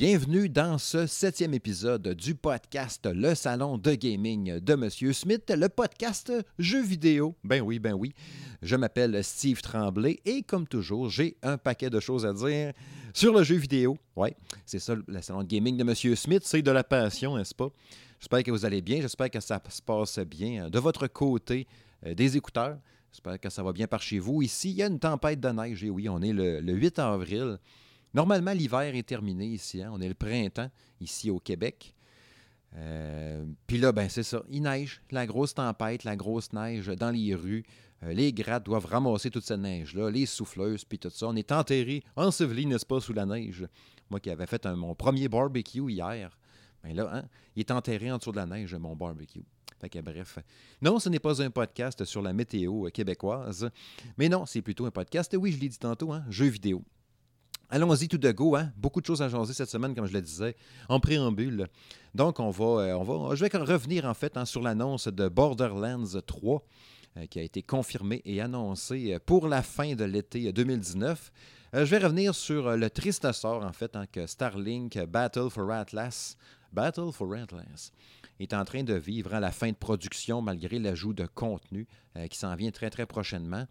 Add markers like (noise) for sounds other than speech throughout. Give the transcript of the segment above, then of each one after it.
Bienvenue dans ce septième épisode du podcast Le Salon de Gaming de Monsieur Smith, le podcast jeux vidéo. Ben oui, ben oui. Je m'appelle Steve Tremblay et comme toujours, j'ai un paquet de choses à dire sur le jeu vidéo. Ouais, c'est ça, le Salon de Gaming de Monsieur Smith, c'est de la passion, n'est-ce pas? J'espère que vous allez bien, j'espère que ça se passe bien de votre côté euh, des écouteurs. J'espère que ça va bien par chez vous. Ici, il y a une tempête de neige oui, on est le 8 avril. Normalement, l'hiver est terminé ici. Hein. On est le printemps ici au Québec. Euh, puis là, ben c'est ça. Il neige, la grosse tempête, la grosse neige dans les rues. Euh, les grattes doivent ramasser toute cette neige-là, les souffleuses, puis tout ça. On est enterré, enseveli, n'est-ce pas, sous la neige. Moi qui avais fait mon premier barbecue hier, ben là, hein, il est enterré en dessous de la neige, mon barbecue. Fait que bref. Non, ce n'est pas un podcast sur la météo québécoise, mais non, c'est plutôt un podcast, oui, je l'ai dit tantôt, hein, jeux vidéo. Allons-y tout de go, hein? beaucoup de choses à jaser cette semaine, comme je le disais, en préambule. Donc, on va, euh, on va, je vais revenir en fait hein, sur l'annonce de Borderlands 3 euh, qui a été confirmée et annoncée euh, pour la fin de l'été 2019. je vais revenir sur le triste sort en fait hein, que Starlink Battle for Atlas, Battle for Atlas, est en train de vivre à la fin de production malgré l'ajout de contenu qui s'en vient très très prochainement.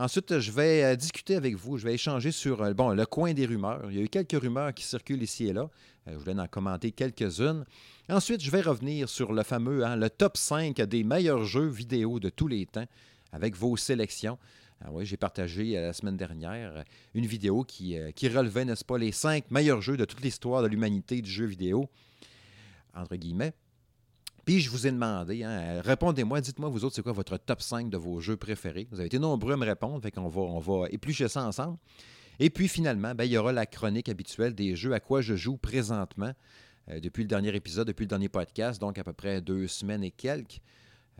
Ensuite, je vais euh, discuter avec vous, je vais échanger sur euh, bon, le coin des rumeurs. Il y a eu quelques rumeurs qui circulent ici et là. Euh, je voulais en commenter quelques-unes. Ensuite, je vais revenir sur le fameux, hein, le top 5 des meilleurs jeux vidéo de tous les temps avec vos sélections. Ah oui, j'ai partagé la semaine dernière une vidéo qui, qui relevait, n'est-ce pas, les 5 meilleurs jeux de toute l'histoire de l'humanité du jeu vidéo, entre guillemets. Puis je vous ai demandé, hein, répondez-moi, dites-moi vous autres, c'est quoi votre top 5 de vos jeux préférés? Vous avez été nombreux à me répondre, fait qu'on va, on va éplucher ça ensemble. Et puis finalement, ben, il y aura la chronique habituelle des jeux à quoi je joue présentement euh, depuis le dernier épisode, depuis le dernier podcast, donc à peu près deux semaines et quelques.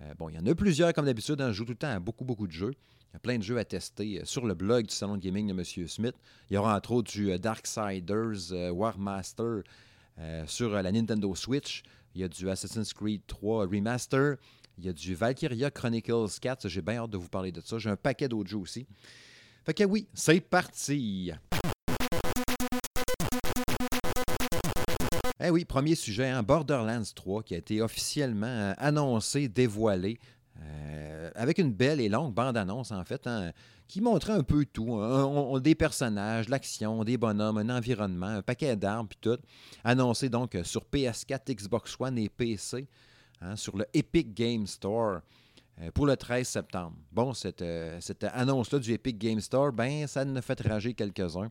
Euh, bon, il y en a plusieurs comme d'habitude, hein, je joue tout le temps à beaucoup, beaucoup de jeux. Il y a plein de jeux à tester euh, sur le blog du Salon de Gaming de M. Smith. Il y aura entre autres du Darksiders, War Master sur la Nintendo Switch. Il y a du Assassin's Creed 3 Remaster. Il y a du Valkyria Chronicles 4. J'ai bien hâte de vous parler de ça. J'ai un paquet d'autres jeux aussi. Fait que oui, c'est parti. Eh oui, premier sujet, hein, Borderlands 3 qui a été officiellement euh, annoncé, dévoilé, euh, avec une belle et longue bande-annonce en fait, hein, qui montrait un peu tout. des personnages, l'action, des bonhommes, un environnement, un paquet d'armes, puis tout. Annoncé donc sur PS4, Xbox One et PC, hein, sur le Epic Game Store euh, pour le 13 septembre. Bon, cette, euh, cette annonce-là du Epic Game Store, ben, ça ne fait rager quelques-uns.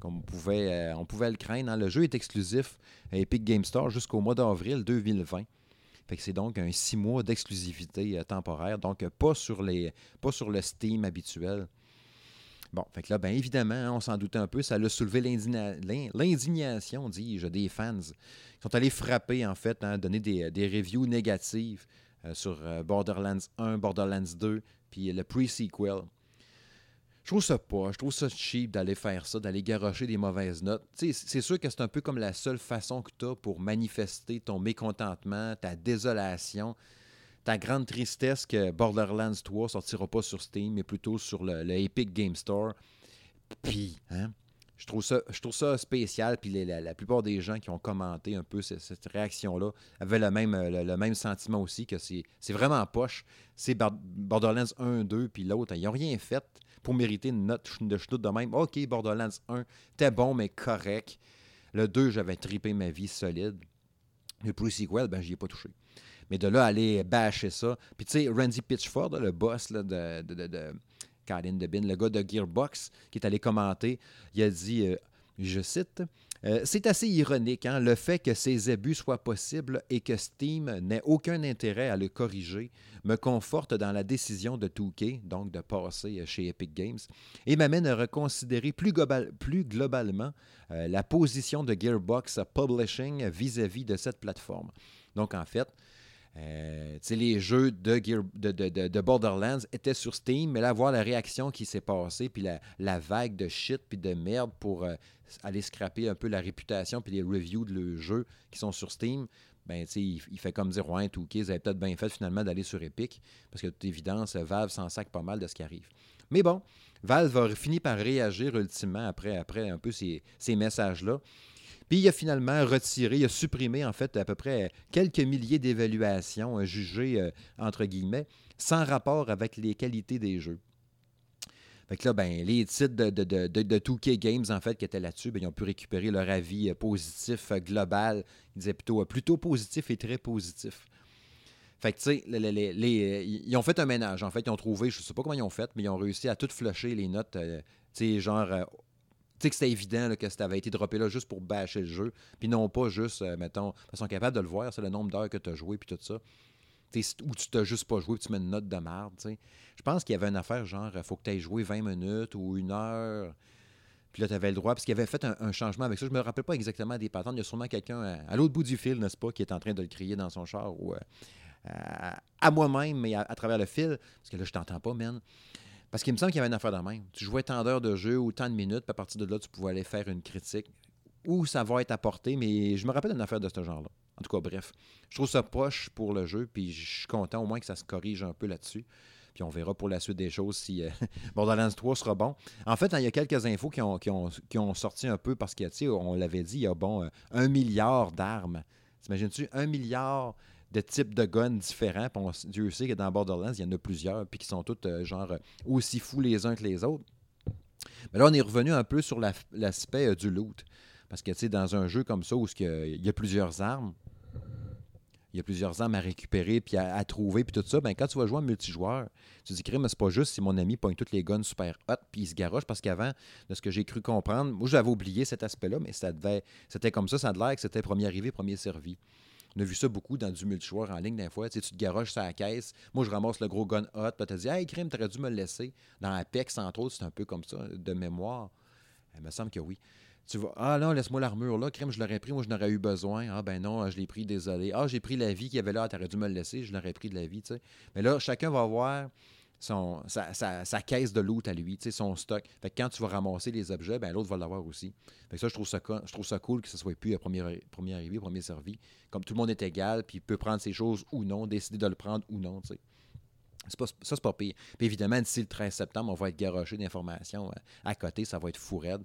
Comme on pouvait, on pouvait le craindre. Hein. Le jeu est exclusif à Epic Game Store jusqu'au mois d'avril 2020. C'est donc un six mois d'exclusivité temporaire, donc pas sur, les, pas sur le Steam habituel. Bon, fait que là, bien évidemment, on s'en doutait un peu, ça a soulevé l'indignation, dis-je, des fans qui sont allés frapper, en fait, hein, donner des, reviews négatives euh, sur euh, Borderlands 1, Borderlands 2, puis le pre-sequel. Je trouve ça pas, je trouve ça cheap d'aller faire ça, d'aller garocher des mauvaises notes. C'est sûr que c'est un peu comme la seule façon que tu as pour manifester ton mécontentement, ta désolation ta grande tristesse que Borderlands 3 sortira pas sur Steam, mais plutôt sur le, Epic Game Store. Puis, hein, je trouve ça, je spécial. Puis la, plupart des gens qui ont commenté un peu cette, réaction-là avaient le même, le, même sentiment aussi que c'est vraiment poche. C'est Borderlands 1, 2, puis l'autre, ils n'ont rien fait pour mériter une note de chenoute de même. OK, Borderlands 1, t'es bon, mais correct. Le 2, j'avais tripé ma vie solide. Le pre-sequel, ben, j'y ai pas touché. Mais de là, aller bâcher ça. Puis tu sais, Randy Pitchford, le boss de, de, de, de Debin, le gars de Gearbox, qui est allé commenter, il a dit, euh, je cite, euh, c'est assez ironique, hein, le fait que ces abus soient possibles et que Steam n'ait aucun intérêt à le corriger me conforte dans la décision de Touquet, donc de passer chez Epic Games, et m'amène à reconsidérer plus, globalement euh, la position de Gearbox Publishing vis à -vis de cette plateforme. Donc en fait, euh, les jeux de, de, Borderlands étaient sur Steam, mais là, voir la réaction qui s'est passée, puis la, vague de shit, puis de merde pour euh, aller scraper un peu la réputation, puis les reviews de le jeu qui sont sur Steam, ben, il, il fait comme dire, ouais, tout OK, ils avaient peut-être bien fait finalement d'aller sur Epic, parce que de toute évidence, Valve s'en sac pas mal de ce qui arrive. Mais bon, Valve va finir par réagir ultimement après, après un peu ces, ces messages-là. Puis il a finalement retiré, il a supprimé en fait à peu près quelques milliers d'évaluations jugées entre guillemets sans rapport avec les qualités des jeux. Fait que là, ben, les titres de, de, de, de, 2K Games, en fait, qui étaient là-dessus, ben, ils ont pu récupérer leur avis positif global. Ils disaient plutôt, plutôt positif et très positif. Fait que, tu sais, les, ils ont fait un ménage. En fait, ils ont trouvé, je sais pas comment ils ont fait, mais ils ont réussi à tout flusher les notes. tu sais, genre, sais que c'était évident que ça avait été droppé là juste pour bâcher le jeu. Puis non pas juste, euh, mettons, ils sont capables de le voir, c'est le nombre d'heures que tu as joué, puis tout ça. ou tu t'as juste pas joué, puis tu mets une note de merde. Je pense qu'il y avait une affaire genre, il faut que tu aies joué 20 minutes ou une heure. Puis là, tu avais le droit, parce qu'il avait fait un, changement avec ça. Je me rappelle pas exactement des patterns. Il y a sûrement quelqu'un à, l'autre bout du fil, n'est-ce pas, qui est en train de le crier dans son char ou euh, à, moi-même, mais à, travers le fil. Parce que là, je t'entends pas, man. Parce qu'il me semble qu'il y avait une affaire de même. Tu jouais tant d'heures de jeu ou tant de minutes, puis à partir de là, tu pouvais aller faire une critique où ça va être apporté, mais je me rappelle d'une affaire de ce genre-là. En tout cas, bref. Je trouve ça poche pour le jeu, puis je suis content au moins que ça se corrige un peu là-dessus. Puis on verra pour la suite des choses si euh, (laughs) Borderlands 3 sera bon. En fait, il y a quelques infos qui ont, sorti un peu parce qu'on l'avait dit, il y a bon euh, un milliard d'armes. T'imagines-tu? Un milliard de types de guns différents. Dieu sait que dans Borderlands, il y en a plusieurs, puis qui sont tous euh, genre aussi fous les uns que les autres. Mais là, on est revenu un peu sur l'aspect euh, du loot. Parce que, tu sais, dans un jeu comme ça, où il y a plusieurs armes, il y a plusieurs armes à récupérer puis à, trouver puis tout ça, ben quand tu vas jouer en multijoueur, tu te dis mais c'est pas juste si mon ami pogne toutes les guns super hot puis il se garoche parce qu'avant de ce que j'ai cru comprendre, moi j'avais oublié cet aspect-là mais ça devait c'était comme ça, ça a l'air que c'était premier arrivé, premier servi. On a vu ça beaucoup dans du multijoueur en ligne des fois. Tu, te garoches sur la caisse. Moi, je ramasse le gros gun hot. Puis tu te dis, hey, crime, t'aurais dû me le laisser. Dans Apex, entre autres, c'est un peu comme ça, de mémoire. Il me semble que oui. Tu vas, ah non, laisse-moi l'armure là, crime, je l'aurais pris, moi je n'aurais eu besoin. Ah ben non, je l'ai pris, désolé. Ah, j'ai pris la vie qu'il y avait là, t'aurais dû me le laisser, je l'aurais pris de la vie, tu sais. Mais là, chacun va voir son, sa, caisse de loot à lui, son stock. Fait que quand tu vas ramasser les objets, ben, l'autre va l'avoir aussi. Fait ça, je trouve ça, je trouve ça cool que ce soit plus à premier, premier arrivé, premier servi. Comme tout le monde est égal, puis il peut prendre ses choses ou non, décider de le prendre ou non. ça, c'est pas pire. Puis évidemment, d'ici le 13 septembre, on va être garoché d'informations euh, à côté. Ça va être fou raide.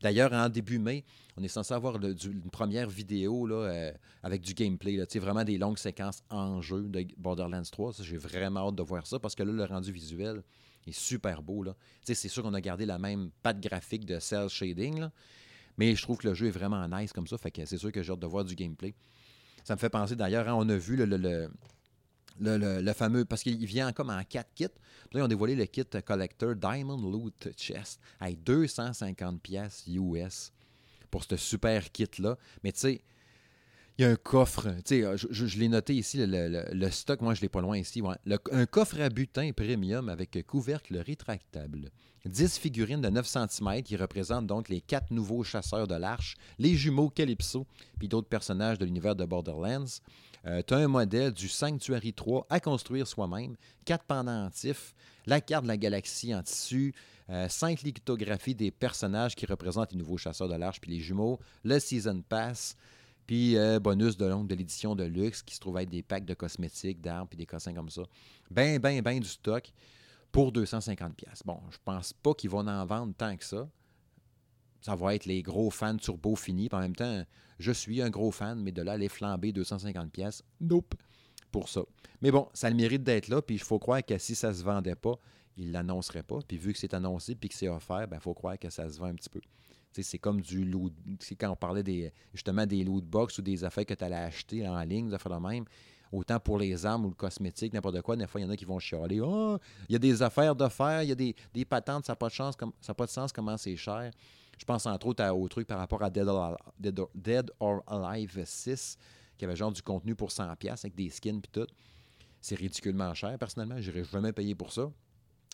D'ailleurs, en début mai, on est censé avoir une première vidéo euh, avec du gameplay. Vraiment des longues séquences en jeu de Borderlands 3. J'ai vraiment hâte de voir ça parce que là, le rendu visuel est super beau. C'est sûr qu'on a gardé la même patte graphique de cell shading, mais je trouve que le jeu est vraiment nice comme ça. Fait que c'est sûr que j'ai hâte de voir du gameplay. Ça me fait penser d'ailleurs, hein, on a vu le, fameux. Parce qu'il vient comme en quatre kits. Puis là, ils ont dévoilé le kit collector Diamond Loot Chest à 250 pièces US pour ce super kit-là. Mais tu sais, il y a un coffre. Tu sais, je, l'ai noté ici, le, stock, moi je l'ai pas loin ici. un coffre à butin premium avec couvercle rétractable. 10 figurines de 9 cm qui représentent donc les quatre nouveaux chasseurs de l'arche, les jumeaux Calypso, puis d'autres personnages de l'univers de Borderlands. Euh, tu as un modèle du Sanctuary 3 à construire soi-même, quatre pendentifs, la carte de la galaxie en tissu, euh, cinq lithographies des personnages qui représentent les nouveaux chasseurs de l'arche puis les jumeaux, le Season Pass, puis euh, bonus de de l'édition de luxe qui se trouve être des packs de cosmétiques, d'armes puis des cossins comme ça. Ben, ben, ben du stock pour 250$. Bon, je pense pas qu'ils vont en vendre tant que ça. Ça va être les gros fans turbo finis. en même temps, je suis un gros fan, mais de là, aller flamber 250 pièces, nope, pour ça. Mais bon, ça le mérite d'être là, puis il faut croire que si ça se vendait pas, il l'annoncerait pas. Puis vu que c'est annoncé puis que c'est offert, il ben, faut croire que ça se vend un petit peu. C'est comme du loot. C'est quand on parlait des, justement des loot box ou des affaires que tu allais acheter en ligne, des affaires de même. Autant pour les armes ou le cosmétique, n'importe quoi, des fois, il y en a qui vont chialer. Oh, il y a des affaires d'offert, il y a des, patentes, ça n'a pas, de chance, ça pas de sens, comment c'est cher. Je pense entre autres au truc par rapport à Dead or, Alive 6, qui avait genre du contenu pour 100$ avec des skins et tout. C'est ridiculement cher, personnellement. Je jamais payer pour ça.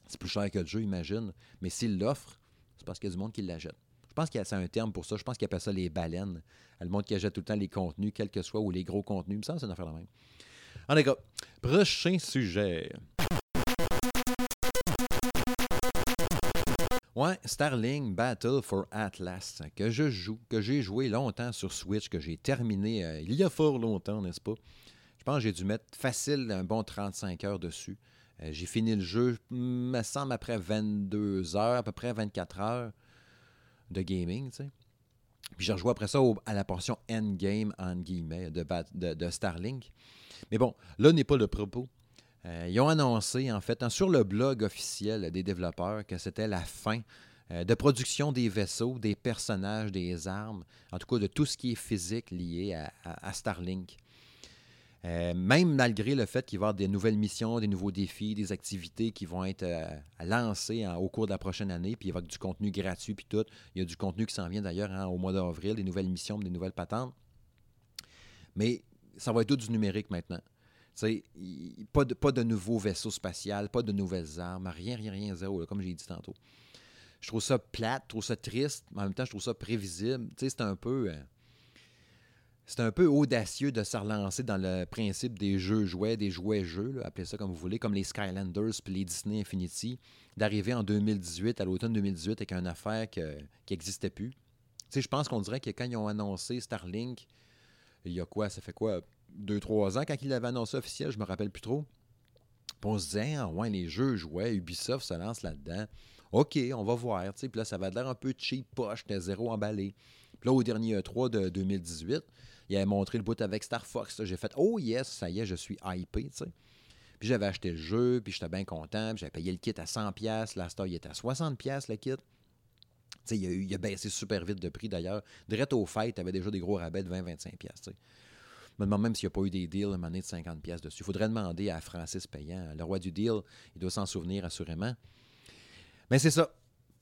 C'est plus cher que le jeu, imagine. Mais s'il l'offre, c'est parce qu'il y a du monde qui l'achète. Je pense qu'il y a un terme pour ça. Je pense qu'il appelle ça les baleines. Le monde qui achète tout le temps les contenus, quels que soient, ou les gros contenus. Ça, c'est une affaire de même. En tout prochain sujet. Ouais, Starling Battle for Atlas, que je joue, que j'ai joué longtemps sur Switch, que j'ai terminé euh, il y a fort longtemps, n'est-ce pas? Je pense que j'ai dû mettre facile un bon 35 heures dessus. Euh, j'ai fini le jeu, me semble, après 22 heures, à peu près 24 heures de gaming, tu. Puis j'ai rejoué après ça à la portion endgame, en guillemets, de, de, Starlink. Mais bon, là n'est pas le propos. Euh, ils ont annoncé, en fait, hein, sur le blog officiel des développeurs, que c'était la fin euh, de production des vaisseaux, des personnages, des armes, en tout cas de tout ce qui est physique lié à, Starlink. Euh, même malgré le fait qu'il va y avoir des nouvelles missions, des nouveaux défis, des activités qui vont être lancées au cours de la prochaine année, puis il va y avoir du contenu gratuit, puis tout. Il y a du contenu qui s'en vient d'ailleurs hein, au mois d'avril, des nouvelles missions, des nouvelles patentes. Mais ça va être tout du numérique maintenant. Pas de, pas de nouveaux vaisseaux spatials, pas de nouvelles armes, rien, rien, rien, zéro, comme j'ai dit tantôt je trouve ça plate, je trouve ça triste, mais en même temps, je trouve ça prévisible. C'est un peu. Euh, c'est un peu audacieux de se relancer dans le principe des jeux jouets, des jouets-jeux, appelez ça comme vous voulez, comme les Skylanders puis les Disney Infinity, d'arriver en 2018, à l'automne 2018, avec une affaire qui n'existait plus. Je pense qu'on dirait que quand ils ont annoncé Starlink, il y a quoi, ça fait quoi, deux, trois ans, quand ils l'avaient annoncé officiel, je me rappelle plus trop. Puis on se disait, ah, ouais, les jeux jouets, Ubisoft se lance là-dedans. OK, on va voir. Puis là, ça va l'air un peu cheap poche, de zéro emballé. Puis là, au dernier E3 de 2018, il avait montré le bout avec Star Fox. J'ai fait Oh yes, ça y est, je suis hypé. Puis j'avais acheté le jeu, puis j'étais bien content. J'avais payé le kit à 100$. La Star, il était à 60$ le kit. il, a, il a baissé super vite de prix d'ailleurs. Direct au fait, tu avais déjà des gros rabais de 20-25$. Je me demande même s'il n'y a pas eu des deals à de 50$ dessus. Il faudrait demander à Francis Payant, le roi du deal. Il doit s'en souvenir assurément. Mais c'est ça.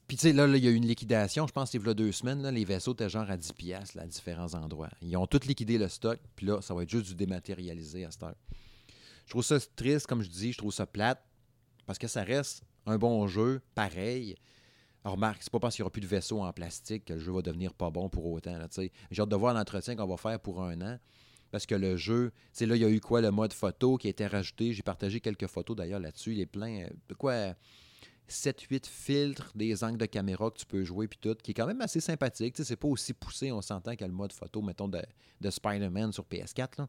Puis, tu sais, là, il y a eu une liquidation. Je pense que c'est là deux semaines. les vaisseaux étaient genre à 10 piastres à différents endroits. Ils ont tous liquidé le stock. Puis là, ça va être juste du dématérialisé à cette heure. Je trouve ça triste, comme je dis. Je trouve ça plate. Parce que ça reste un bon jeu, pareil. Alors, remarque, c'est pas parce qu'il n'y aura plus de vaisseaux en plastique que le jeu va devenir pas bon pour autant. J'ai hâte de voir l'entretien qu'on va faire pour un an. Parce que le jeu, c'est là, il y a eu quoi, le mode photo qui a été rajouté? J'ai partagé quelques photos d'ailleurs là-dessus. Il est plein. De quoi 7-8 filtres, des angles de caméra que tu peux jouer, puis tout, qui est quand même assez sympathique. C'est pas aussi poussé, on s'entend, qu'à le mode photo, mettons, de, Spider-Man sur PS4.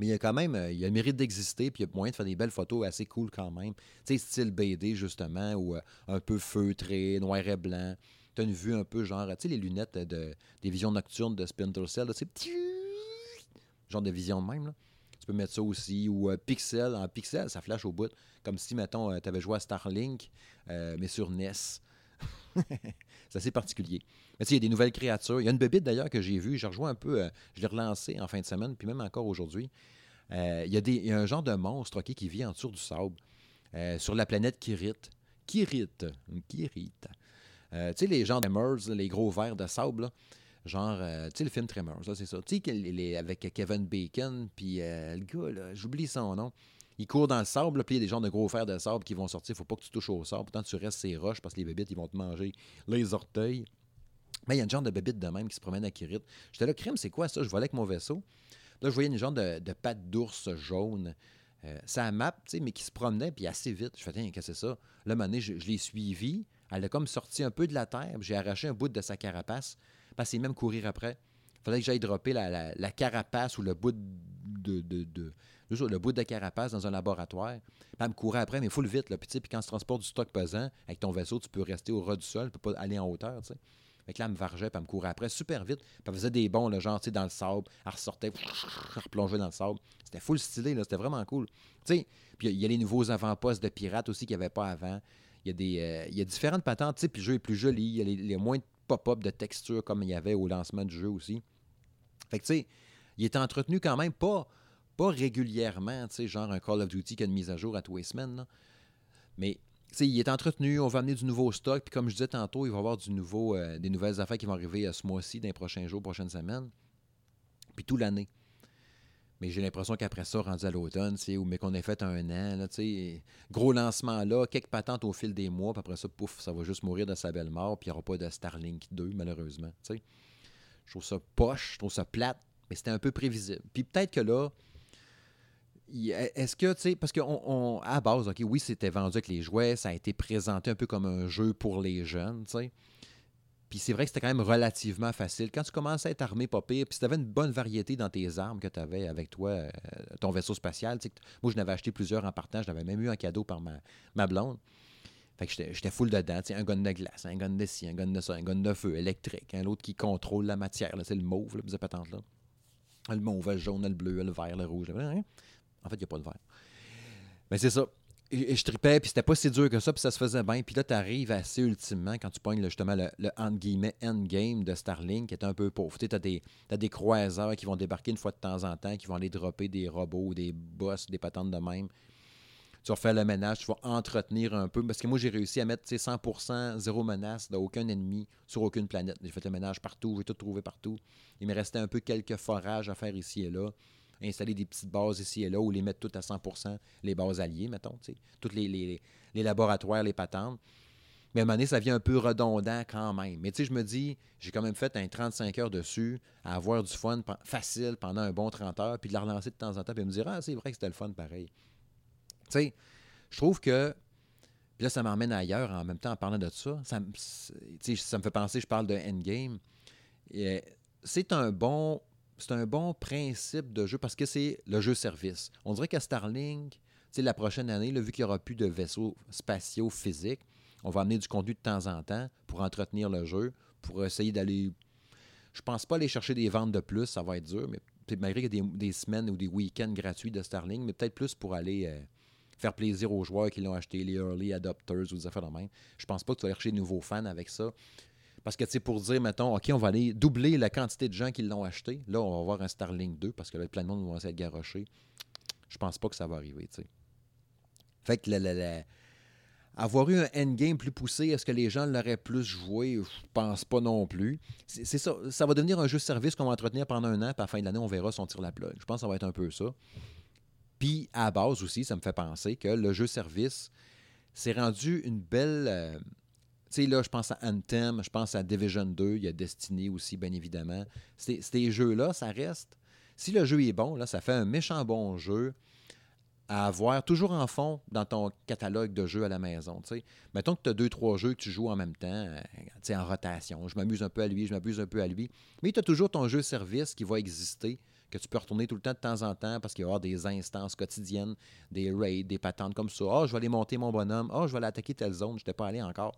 Mais il y a quand même, euh, il y a le mérite d'exister, puis il y a moyen de faire des belles photos assez cool quand même. Tu sais, style BD, justement, ou euh, un peu feutré, noir et blanc. Tu as une vue un peu genre, tu sais, les lunettes de, des visions nocturnes de Splinter Cell, c'est genre de vision de même, là. Tu peux mettre ça aussi. Ou euh, Pixel. En Pixel, ça flash au bout. Comme si, mettons, euh, tu avais joué à Starlink, euh, mais sur NES. (laughs) c'est assez particulier. Mais tu sais, il y a des nouvelles créatures. Il y a une bébite d'ailleurs que j'ai vue. J'ai rejoint un peu. je l'ai relancé en fin de semaine, puis même encore aujourd'hui. il, y a des, il y un genre de monstre qui vit en dessous du sable. sur la planète Kirit. Kirit. Kirit. tu sais, les gens de les gros vers de sable, là. Genre, euh, tu sais, le film Tremors, c'est ça. Tu sais, avec Kevin Bacon, puis euh, le gars, là, j'oublie son nom. Il court dans le sable, puis il y a des gens de gros fers de sable qui vont sortir. faut pas que tu touches au sable. Pourtant, tu restes ces roches parce que les bébites, ils vont te manger les orteils. Mais il y a une genre de bébite de même qui se promène à Kirit. J'étais là, crime, c'est quoi ça? Je volais avec mon vaisseau. Là, je voyais une genre de, de patte d'ours jaune. Euh, ça map, tu sais, mais qui se promenait, puis assez vite. Je fais, tiens, qu'est-ce que c'est ça? Là, à je, je l'ai suivi. Elle a comme sorti un peu de la terre. J'ai arraché un bout de sa carapace qu'il même courir après. Il fallait que j'aille dropper la, carapace ou le bout de, de, le bout de carapace dans un laboratoire. Puis me courir après, mais le vite. Là. Puis, puis quand tu transportes du stock pesant, avec ton vaisseau, tu peux rester au ras du sol, tu peux pas aller en hauteur. T'sais. Fait que là, elle me vargeait, puis elle me courait après super vite. Puis elle faisait des bons, le genre, tu sais, dans le sable. Elle ressortait, elle replongeait dans le sable. C'était full stylé, là. C'était vraiment cool. Tu sais, puis il y a les nouveaux avant-postes de pirates aussi qu'il n'y avait pas avant. Il y a, euh, y a différentes patentes, tu sais, puis le jeu est plus joli. Il y a les, les moins de pop-up de texture comme il y avait au lancement du jeu aussi. Fait que, tu sais, il est entretenu quand même pas, régulièrement, tu sais, genre un Call of Duty qui a une mise à jour à tous les semaines. Mais, tu sais, il est entretenu, on va amener du nouveau stock, puis comme je disais tantôt, il va y avoir euh, des nouvelles affaires qui vont arriver euh, ce mois-ci, dans les prochains jours, prochaines semaines, puis tout l'année. Mais j'ai l'impression qu'après ça, rendu à l'automne, ou mais qu'on ait fait un an, là, gros lancement là, quelques patentes au fil des mois, puis après ça, pouf, ça va juste mourir de sa belle mort, puis il n'y aura pas de Starlink 2, malheureusement. Je trouve ça poche, je trouve ça plate, mais c'était un peu prévisible. Puis peut-être que là, est-ce que, tu sais, parce qu'à on, à base, OK, oui, c'était vendu avec les jouets, ça a été présenté un peu comme un jeu pour les jeunes, tu sais. Puis c'est vrai que c'était quand même relativement facile. Quand tu commençais à être armé, pas pire, puis si tu avais une bonne variété dans tes armes que tu avais avec toi, euh, ton vaisseau spatial, moi je n'avais acheté plusieurs en partage, je l'avais même eu en cadeau par ma, ma blonde. Fait que j'étais full dedans. Un gun de glace, un gun de scie, un gun de ça, un gun de feu électrique, un autre qui contrôle la matière. C'est le mauve, là, patente là. Le mauve, le jaune, le bleu, le vert, le rouge. Hein? En fait, il n'y a pas de vert. Mais c'est ça. Je tripais, puis c'était pas si dur que ça, puis ça se faisait bien. Puis là, tu arrives assez ultimement, quand tu pognes justement le, le endgame de Starlink, qui est un peu pauvre. Tu as des, des croiseurs qui vont débarquer une fois de temps en temps, qui vont aller dropper des robots, des boss, des patentes de même. Tu vas faire le ménage, tu vas entretenir un peu. Parce que moi, j'ai réussi à mettre 100%, zéro menace d'aucun ennemi sur aucune planète. J'ai fait le ménage partout, j'ai tout trouvé partout. Il me restait un peu quelques forages à faire ici et là installer des petites bases ici et là ou les mettre toutes à 100% les bases alliées, mettons, tous les, les, laboratoires, les patentes. Mais à un moment donné, ça vient un peu redondant quand même. Mais tu sais, je me dis, j'ai quand même fait un 35 heures dessus, à avoir du fun facile pendant un bon 30 heures, puis de la relancer de temps en temps, puis me dire, ah, c'est vrai que c'était le fun pareil. Tu sais, je trouve que. Puis là, ça m'emmène ailleurs en même temps en parlant de ça. Ça, ça me fait penser, je parle de Endgame. C'est un bon c'est un bon principe de jeu parce que c'est le jeu service. On dirait qu'à Starlink, la prochaine année, vu qu'il n'y aura plus de vaisseaux spatiaux physiques, on va amener du contenu de temps en temps pour entretenir le jeu, pour essayer d'aller. Je pense pas aller chercher des ventes de plus, ça va être dur, mais malgré qu'il y a des, semaines ou des week-ends gratuits de Starlink, mais peut-être plus pour aller euh, faire plaisir aux joueurs qui l'ont acheté, les early adopters ou des affaires de même. Je pense pas que tu vas chercher de nouveaux fans avec ça. Parce que, tu sais, pour dire, mettons, OK, on va aller doubler la quantité de gens qui l'ont acheté. Là, on va avoir un Starlink 2 parce que là, plein de monde va être garoché. Je pense pas que ça va arriver, tu. Fait que avoir eu un endgame plus poussé, est-ce que les gens l'auraient plus joué? Je pense pas non plus. C'est ça. Ça va devenir un jeu de service qu'on va entretenir pendant un an, puis à la fin de l'année, on verra si on tire la plug. Je pense que ça va être un peu ça. Puis, à base aussi, ça me fait penser que le jeu service s'est rendu une belle. Euh, sais, là, je pense à Anthem, je pense à Division 2, il y a Destiny aussi, bien évidemment. Ces jeux-là, ça reste. Si le jeu est bon, là, ça fait un méchant bon jeu à avoir toujours en fond dans ton catalogue de jeux à la maison. Mettons que tu as deux, trois jeux que tu joues en même temps, euh, en rotation. Je m'amuse un peu à lui, je m'amuse un peu à lui. Mais tu as toujours ton jeu service qui va exister, que tu peux retourner tout le temps de temps en temps parce qu'il va y avoir des instances quotidiennes, des raids, des patentes comme ça. Ah, je vais aller monter mon bonhomme. Ah, je vais aller attaquer telle zone, je n'étais pas allé encore.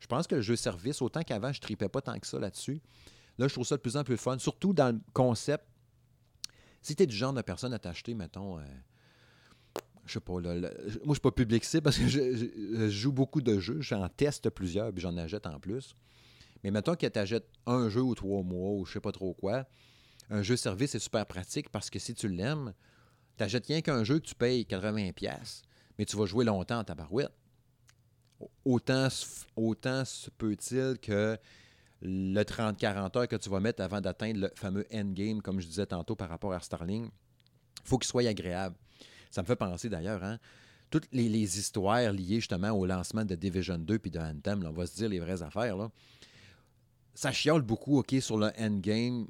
Je pense que le jeu service, autant qu'avant, je tripais pas tant que ça là-dessus. Là, je trouve ça de plus en plus fun, surtout dans le concept. Si tu es du genre de personne à t'acheter, mettons, euh, je sais pas, moi, je suis pas public parce que je, joue beaucoup de jeux. J'en teste plusieurs, puis j'en achète en plus. Mais mettons que tu achètes un jeu ou trois mois ou je sais pas trop quoi, un jeu service est super pratique parce que si tu l'aimes, tu n'achètes rien qu'un jeu que tu payes 80$, mais tu vas jouer longtemps en tabarouette autant, autant se peut-il que le 30-40 heures que tu vas mettre avant d'atteindre le fameux endgame, comme je disais tantôt par rapport à Starling, faut qu'il soit agréable. Ça me fait penser d'ailleurs, hein, toutes les, histoires liées justement au lancement de Division 2 puis de Anthem, on va se dire les vraies affaires, là. ça chiale beaucoup, OK, sur le endgame.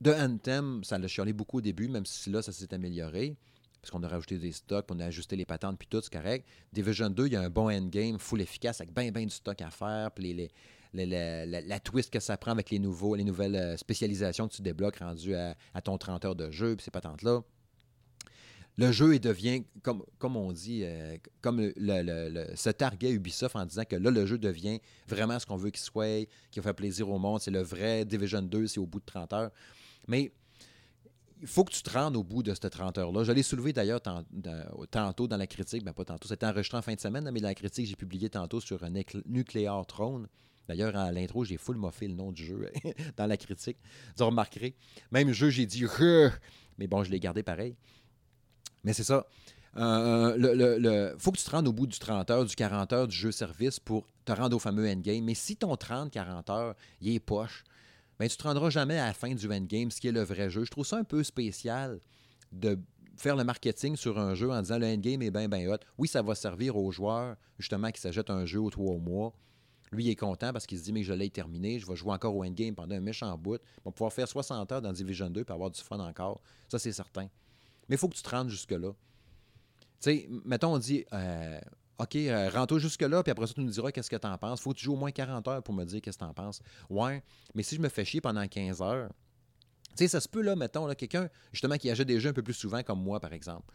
De Anthem, ça l'a chialé beaucoup au début, même si là, ça s'est amélioré parce qu'on a rajouté des stocks, on a ajusté les patentes, puis tout, c'est correct. Division 2, il y a un bon endgame, full efficace, avec bien, bien du stock à faire, puis les, la, twist que ça prend avec les nouveaux, les nouvelles euh, spécialisations que tu débloques rendues à, ton 30 heures de jeu, puis ces patentes-là. Le jeu il devient, comme, comme on dit, euh, comme le, le, ce target Ubisoft en disant que là, le jeu devient vraiment ce qu'on veut qu'il soit, qui va faire plaisir au monde. C'est le vrai Division 2, c'est au bout de 30 heures. Mais il faut que tu te rendes au bout de cette 30 heures-là. Je l'ai soulevé d'ailleurs tantôt dans la critique, ben pas tantôt, c'était enregistré en fin de semaine, mais dans la critique, j'ai publié tantôt sur un nucléaire trône. D'ailleurs, à l'intro, j'ai full moffé le nom du jeu (laughs) dans la critique. Vous remarquerez. Même jeu, j'ai dit (laughs) mais bon, je l'ai gardé pareil. Mais c'est ça. Euh, le, faut que tu te rendes au bout du 30 heures, du 40 heures du jeu service pour te rendre au fameux endgame. Mais si ton 30-40 heures, il est poche, ben, tu ne te rendras jamais à la fin du endgame, ce qui est le vrai jeu. Je trouve ça un peu spécial de faire le marketing sur un jeu en disant le endgame est bien, bien hot. Oui, ça va servir aux joueurs, justement, qui s'achètent un jeu aux trois mois. Lui, il est content parce qu'il se dit, mais je l'ai terminé, je vais jouer encore au endgame pendant un méchant bout. On va pouvoir faire 60 heures dans Division 2 et avoir du fun encore. Ça, c'est certain. Mais il faut que tu te rendes jusque-là. Tu sais, mettons, on dit, euh, OK, euh, rentre jusque-là, puis après ça, tu nous diras qu'est-ce que tu en penses. Faut que tu joues au moins 40 heures pour me dire qu'est-ce que tu en penses. Ouais, mais si je me fais chier pendant 15 heures, tu sais, ça se peut, là, mettons, là, quelqu'un, justement, qui achète des jeux un peu plus souvent, comme moi, par exemple.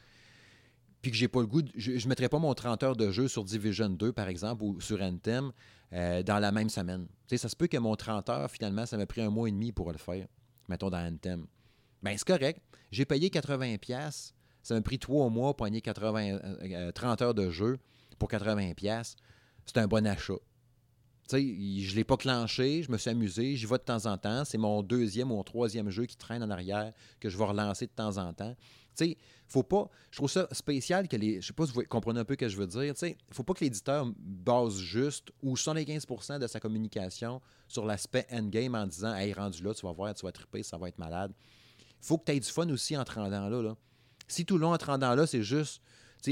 puis que j'ai pas le goût, je ne mettrais pas mon 30 heures de jeu sur Division 2, par exemple, ou sur Anthem euh, dans la même semaine. Tu sais, ça se peut que mon 30 heures, finalement, ça m'a pris un mois et demi pour le faire, mettons dans Anthem. Bien, c'est correct. J'ai payé 80$. Ça m'a pris trois mois pour gagner 80, 30 heures de jeu pour 80$. C'est un bon achat. Je ne l'ai pas clenché, je me suis amusé, j'y vais de temps en temps. C'est mon deuxième ou mon troisième jeu qui traîne en arrière que je vais relancer de temps en temps. Faut pas. Je trouve ça spécial que les. Je sais pas si vous comprenez un peu ce que je veux dire. Tu sais, faut pas que l'éditeur base juste ou 75% de sa communication sur l'aspect endgame en disant Hey, rendu là, tu vas voir, tu vas triper, ça va être malade. faut que tu aies du fun aussi en te rendant là. là. Si tout le long en te rendant là, c'est juste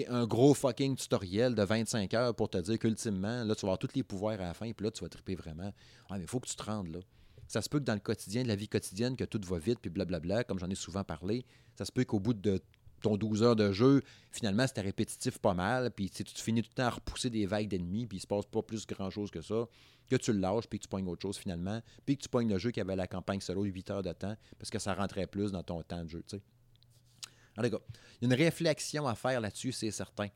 un gros fucking tutoriel de 25 heures pour te dire qu'ultimement, là, tu vas avoir tous les pouvoirs à la fin, puis là, tu vas triper vraiment. Ah, mais il faut que tu te rendes là. Ça se peut que dans le quotidien, de la vie quotidienne, que tout va vite, puis blablabla, comme j'en ai souvent parlé, ça se peut qu'au bout de ton 12 heures de jeu, finalement, c'était répétitif pas mal, puis tu finis tout le temps à repousser des vagues d'ennemis, puis il se passe pas plus grand-chose que ça, que tu le lâches, puis que tu pognes autre chose finalement, puis que tu pognes le jeu qui avait la campagne solo de 8 heures de temps, parce que ça rentrait plus dans ton temps de jeu, tu sais. Alors, les gars, il y a une réflexion à faire là-dessus, c'est certain.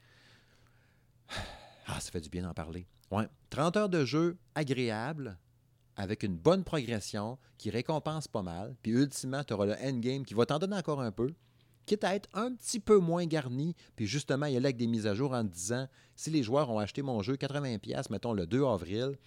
Ah, ça fait du bien d'en parler. Ouais. 30 heures de jeu agréable, avec une bonne progression, qui récompense pas mal, puis ultimement, tu auras le endgame qui va t'en donner encore un peu, quitte à être un petit peu moins garni, puis justement, il y a là avec des mises à jour en disant, si les joueurs ont acheté mon jeu 80$, mettons le 2 avril,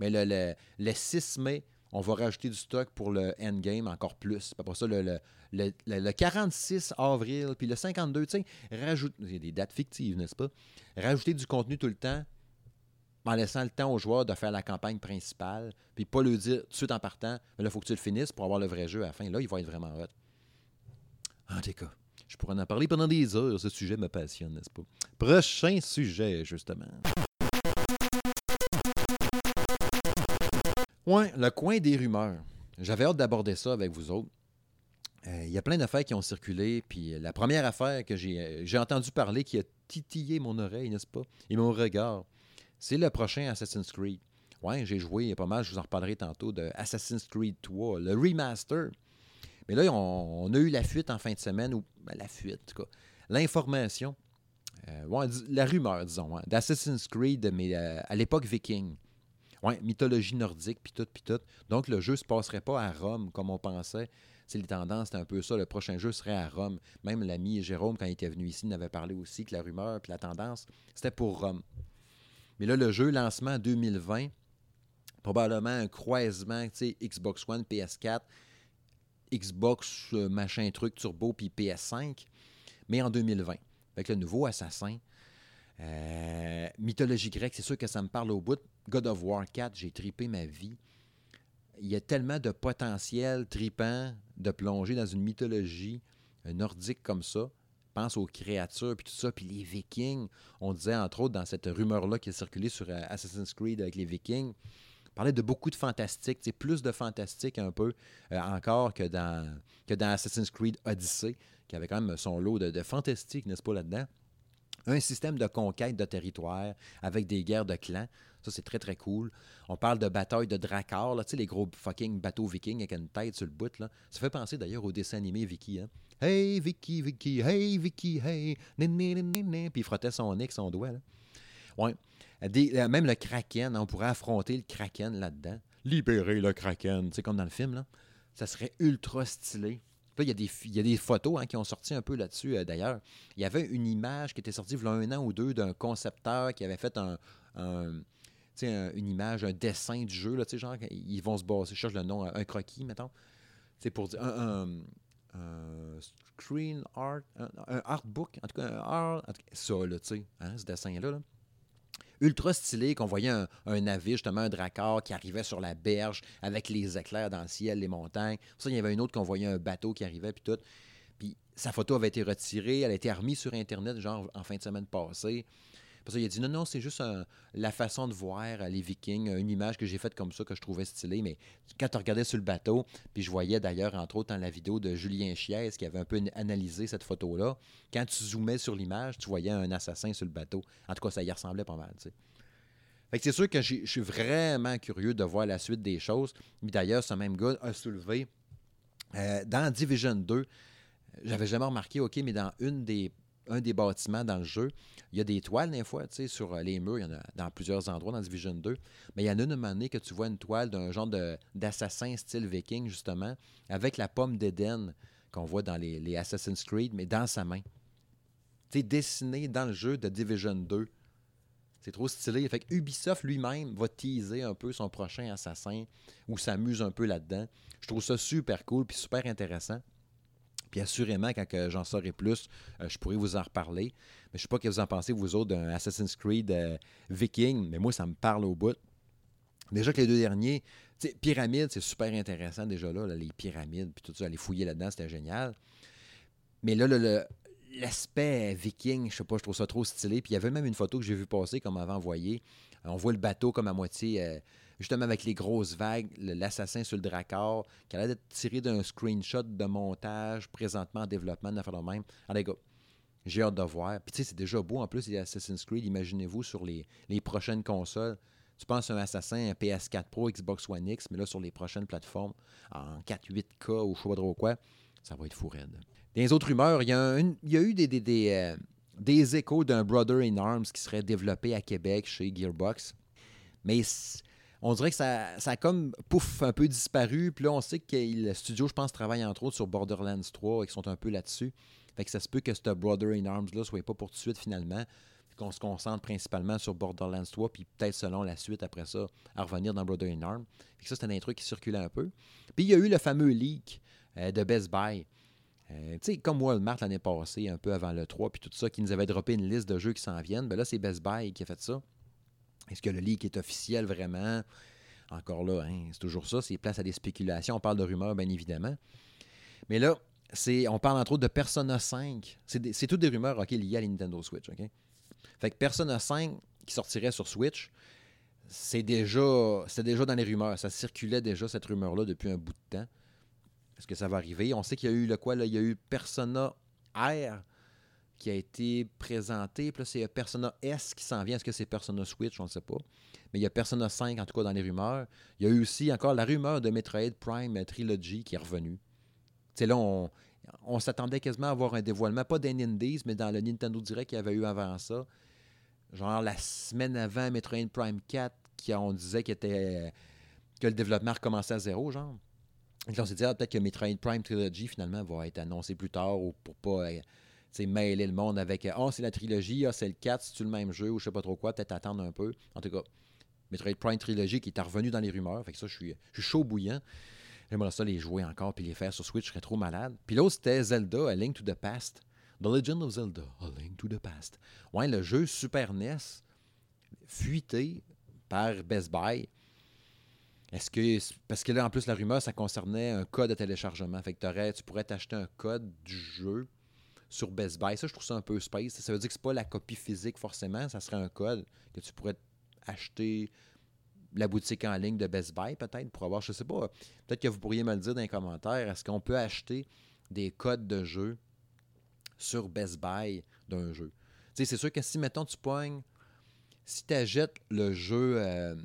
mais le, le 6 mai, on va rajouter du stock pour le endgame encore plus. Pas ça, le, le, 46 avril, puis le 52, tu sais, rajoute, des dates fictives, n'est-ce pas? Rajouter du contenu tout le temps, en laissant le temps aux joueurs de faire la campagne principale, puis pas le dire tout de suite en partant, mais là, il faut que tu le finisses pour avoir le vrai jeu à la fin. Là, il va être vraiment hot. En tout cas, je pourrais en parler pendant des heures. Ce sujet me passionne, n'est-ce pas? Prochain sujet, justement. Le coin des rumeurs. J'avais hâte d'aborder ça avec vous autres. Euh, il y a plein d'affaires qui ont circulé, puis la première affaire que euh, j'ai entendu parler qui a titillé mon oreille, n'est-ce pas, et mon regard, c'est le prochain Assassin's Creed. Ouais, j'ai joué pas mal, je vous en reparlerai tantôt, de Assassin's Creed 3, le remaster. Mais là, on, a eu la fuite en fin de semaine, ou ben, la fuite, en tout cas, l'information, euh, la rumeur, disons, d'Assassin's Creed, mais à l'époque viking. Oui, mythologie nordique, puis tout, puis tout. Donc, le jeu ne se passerait pas à Rome comme on pensait. C'est les tendances, c'était un peu ça. Le prochain jeu serait à Rome. Même l'ami Jérôme, quand il était venu ici, n'avait parlé aussi que la rumeur puis la tendance, c'était pour Rome. Mais là, le jeu, lancement 2020, probablement un croisement, tu sais, Xbox One, PS4, Xbox, euh, machin truc, turbo, puis PS5, mais en 2020. Avec le nouveau Assassin, euh, mythologie grecque, c'est sûr que ça me parle au bout. God of War 4, j'ai tripé ma vie. Il y a tellement de potentiel tripant de plonger dans une mythologie nordique comme ça. Pense aux créatures, puis tout ça, puis les Vikings. On disait, entre autres, dans cette rumeur-là qui a circulé sur euh, Assassin's Creed avec les Vikings, on parlait de beaucoup de fantastique, plus de fantastique un peu euh, encore que dans, que dans Assassin's Creed Odyssey, qui avait quand même son lot de, de fantastique, n'est-ce pas, là-dedans? Un système de conquête de territoire avec des guerres de clans. Ça, c'est très, très cool. On parle de bataille de Drakkar, tu sais, les gros fucking bateaux vikings avec une tête sur le bout. Là. Ça fait penser d'ailleurs au dessin animé Vicky. Hein? Hey, Vicky, Vicky, hey, Vicky, hey, Puis il frottait son nez son doigt. Là. Ouais. Euh, même le Kraken, on pourrait affronter le Kraken là-dedans. Libérer le Kraken, tu sais, comme dans le film. Là. Ça serait ultra stylé il y y a des photos hein, qui ont sorti un peu là-dessus, euh, d'ailleurs. Il y avait une image qui était sortie il y a un an ou deux d'un concepteur qui avait fait un, une image, un dessin du jeu, là, genre, ils vont se baser, je cherche le nom, un croquis, mettons. C'est pour dire un, screen art, un, artbook, en tout cas, un art, ça, là, tu sais, hein, ce dessin-là. là ultra stylé, qu'on voyait un, navire, justement un dracard qui arrivait sur la berge avec les éclairs dans le ciel, les montagnes. Ça, il y avait une autre qu'on voyait un bateau qui arrivait, puis tout. Puis sa photo avait été retirée, elle a été remise sur Internet, genre en fin de semaine passée. Parce qu'il a dit non, non, c'est juste la façon de voir les Vikings, une image que j'ai faite comme ça que je trouvais stylée. Mais quand tu regardais sur le bateau, puis je voyais d'ailleurs, entre autres, dans la vidéo de Julien Chies qui avait un peu analysé cette photo-là, quand tu zoomais sur l'image, tu voyais un assassin sur le bateau. En tout cas, ça y ressemblait pas mal. Fait que c'est sûr que je suis vraiment curieux de voir la suite des choses. Mais d'ailleurs, ce même gars a soulevé euh, dans Division 2, j'avais jamais remarqué, OK, mais dans une des un des bâtiments dans le jeu. Il y a des toiles, des fois, sur les murs. Il y en a dans plusieurs endroits dans Division 2. Mais il y en a une, moment donné que tu vois une toile d'un genre d'assassin style viking, justement, avec la pomme d'Éden qu'on voit dans les, les, Assassin's Creed, mais dans sa main. Tu sais, dessiné dans le jeu de Division 2. C'est trop stylé. Fait que Ubisoft lui-même va teaser un peu son prochain assassin ou s'amuse un peu là-dedans. Je trouve ça super cool puis super intéressant. Puis assurément, quand j'en saurai plus, euh, je pourrais vous en reparler. Mais je ne sais pas ce que vous en pensez, vous autres, d'un Assassin's Creed euh, Viking, mais moi, ça me parle au bout. Déjà que les deux derniers, Pyramide, c'est super intéressant déjà là, les pyramides, puis tout ça, aller fouiller là-dedans, c'était génial. Mais là, l'aspect viking, je sais pas, je trouve ça trop stylé. Puis il y avait même une photo que j'ai vu passer, comme m'avait envoyé. On voit le bateau comme à moitié, euh, justement avec les grosses vagues, l'assassin sur le dracard, qui a l'air d'être tiré d'un screenshot de montage présentement en développement, de faire même. Allez, gars, j'ai hâte de voir. Puis tu sais, c'est déjà beau en plus, les Assassin's Creed, imaginez-vous sur les, les prochaines consoles. Tu penses à un assassin, un PS4 Pro, Xbox One X, mais là, sur les prochaines plateformes, en 4-8K ou je sais pas trop quoi, ça va être fou raide. Dans les autres rumeurs, il y a, eu des, des, euh, des, échos d'un Brother in Arms qui serait développé à Québec chez Gearbox. Mais on dirait que ça, ça a comme pouf un peu disparu. Puis là, on sait que le studio, je pense, travaille entre autres sur Borderlands 3 et qu'ils sont un peu là-dessus. Fait que ça se peut que ce Brother in Arms-là soit pas pour tout de suite finalement qu'on se concentre principalement sur Borderlands 3, puis peut-être selon la suite après ça, à revenir dans Brother in Arms. ça, c'était un truc qui circulait un peu. Puis il y a eu le fameux leak euh, de Best Buy. Euh, tu sais, comme Walmart l'année passée, un peu avant le 3, puis tout ça, qui nous avait droppé une liste de jeux qui s'en viennent. Ben là, c'est Best Buy qui a fait ça. Est-ce que le leak est officiel vraiment? Encore là, hein, c'est toujours ça, c'est place à des spéculations. On parle de rumeurs, bien évidemment. Mais là, on parle entre autres de Persona 5. C'est, toutes des rumeurs liées à la Nintendo Switch. fait que Persona 5 qui sortirait sur Switch, c'est déjà, déjà dans les rumeurs. Ça circulait déjà, cette rumeur-là, depuis un bout de temps. Est-ce que ça va arriver? On sait qu'il y a eu le quoi? Là? Il y a eu Persona R qui a été présenté. Puis là, c'est Persona S qui s'en vient. Est-ce que c'est Persona Switch? On ne sait pas. Mais il y a Persona 5, en tout cas, dans les rumeurs. Il y a eu aussi encore la rumeur de Metroid Prime Trilogy qui est revenue. Sais, là, on, s'attendait quasiment à avoir un dévoilement, pas des Indies, mais dans le Nintendo Direct qu'il y avait eu avant ça. Genre la semaine avant Metroid Prime 4, qui, on disait que le développement recommençait à zéro, genre. Et on s'est dit, ah, peut-être que Metroid Prime Trilogy, finalement, va être annoncé plus tard ou pour pas mêler le monde avec oh, c'est la trilogie, ah, c'est le 4, c'est-tu le même jeu ou je sais pas trop quoi, peut-être attendre un peu. En tout cas, Metroid Prime Trilogy qui est revenu dans les rumeurs, fait que ça, je suis, je suis chaud bouillant. J'aimerais ça les jouer encore puis les faire sur Switch, je serais trop malade. Puis l'autre, c'était Zelda, A Link to the Past. The Legend of Zelda, A Link to the Past. Ouais, le jeu Super NES, fuité par Best Buy. Est-ce que. Parce que là, en plus, la rumeur, ça concernait un code de téléchargement. Fait que tu pourrais t'acheter un code du jeu sur Best Buy. Ça, je trouve ça un peu space. Ça veut dire que c'est pas la copie physique forcément, ça serait un code que tu pourrais acheter la boutique en ligne de Best Buy, peut-être, pour avoir, je sais pas, peut-être que vous pourriez me le dire dans les commentaires, est-ce qu'on peut acheter des codes de jeu sur Best Buy d'un jeu? C'est sûr que si, mettons, tu pognes, si tu achètes le jeu euh,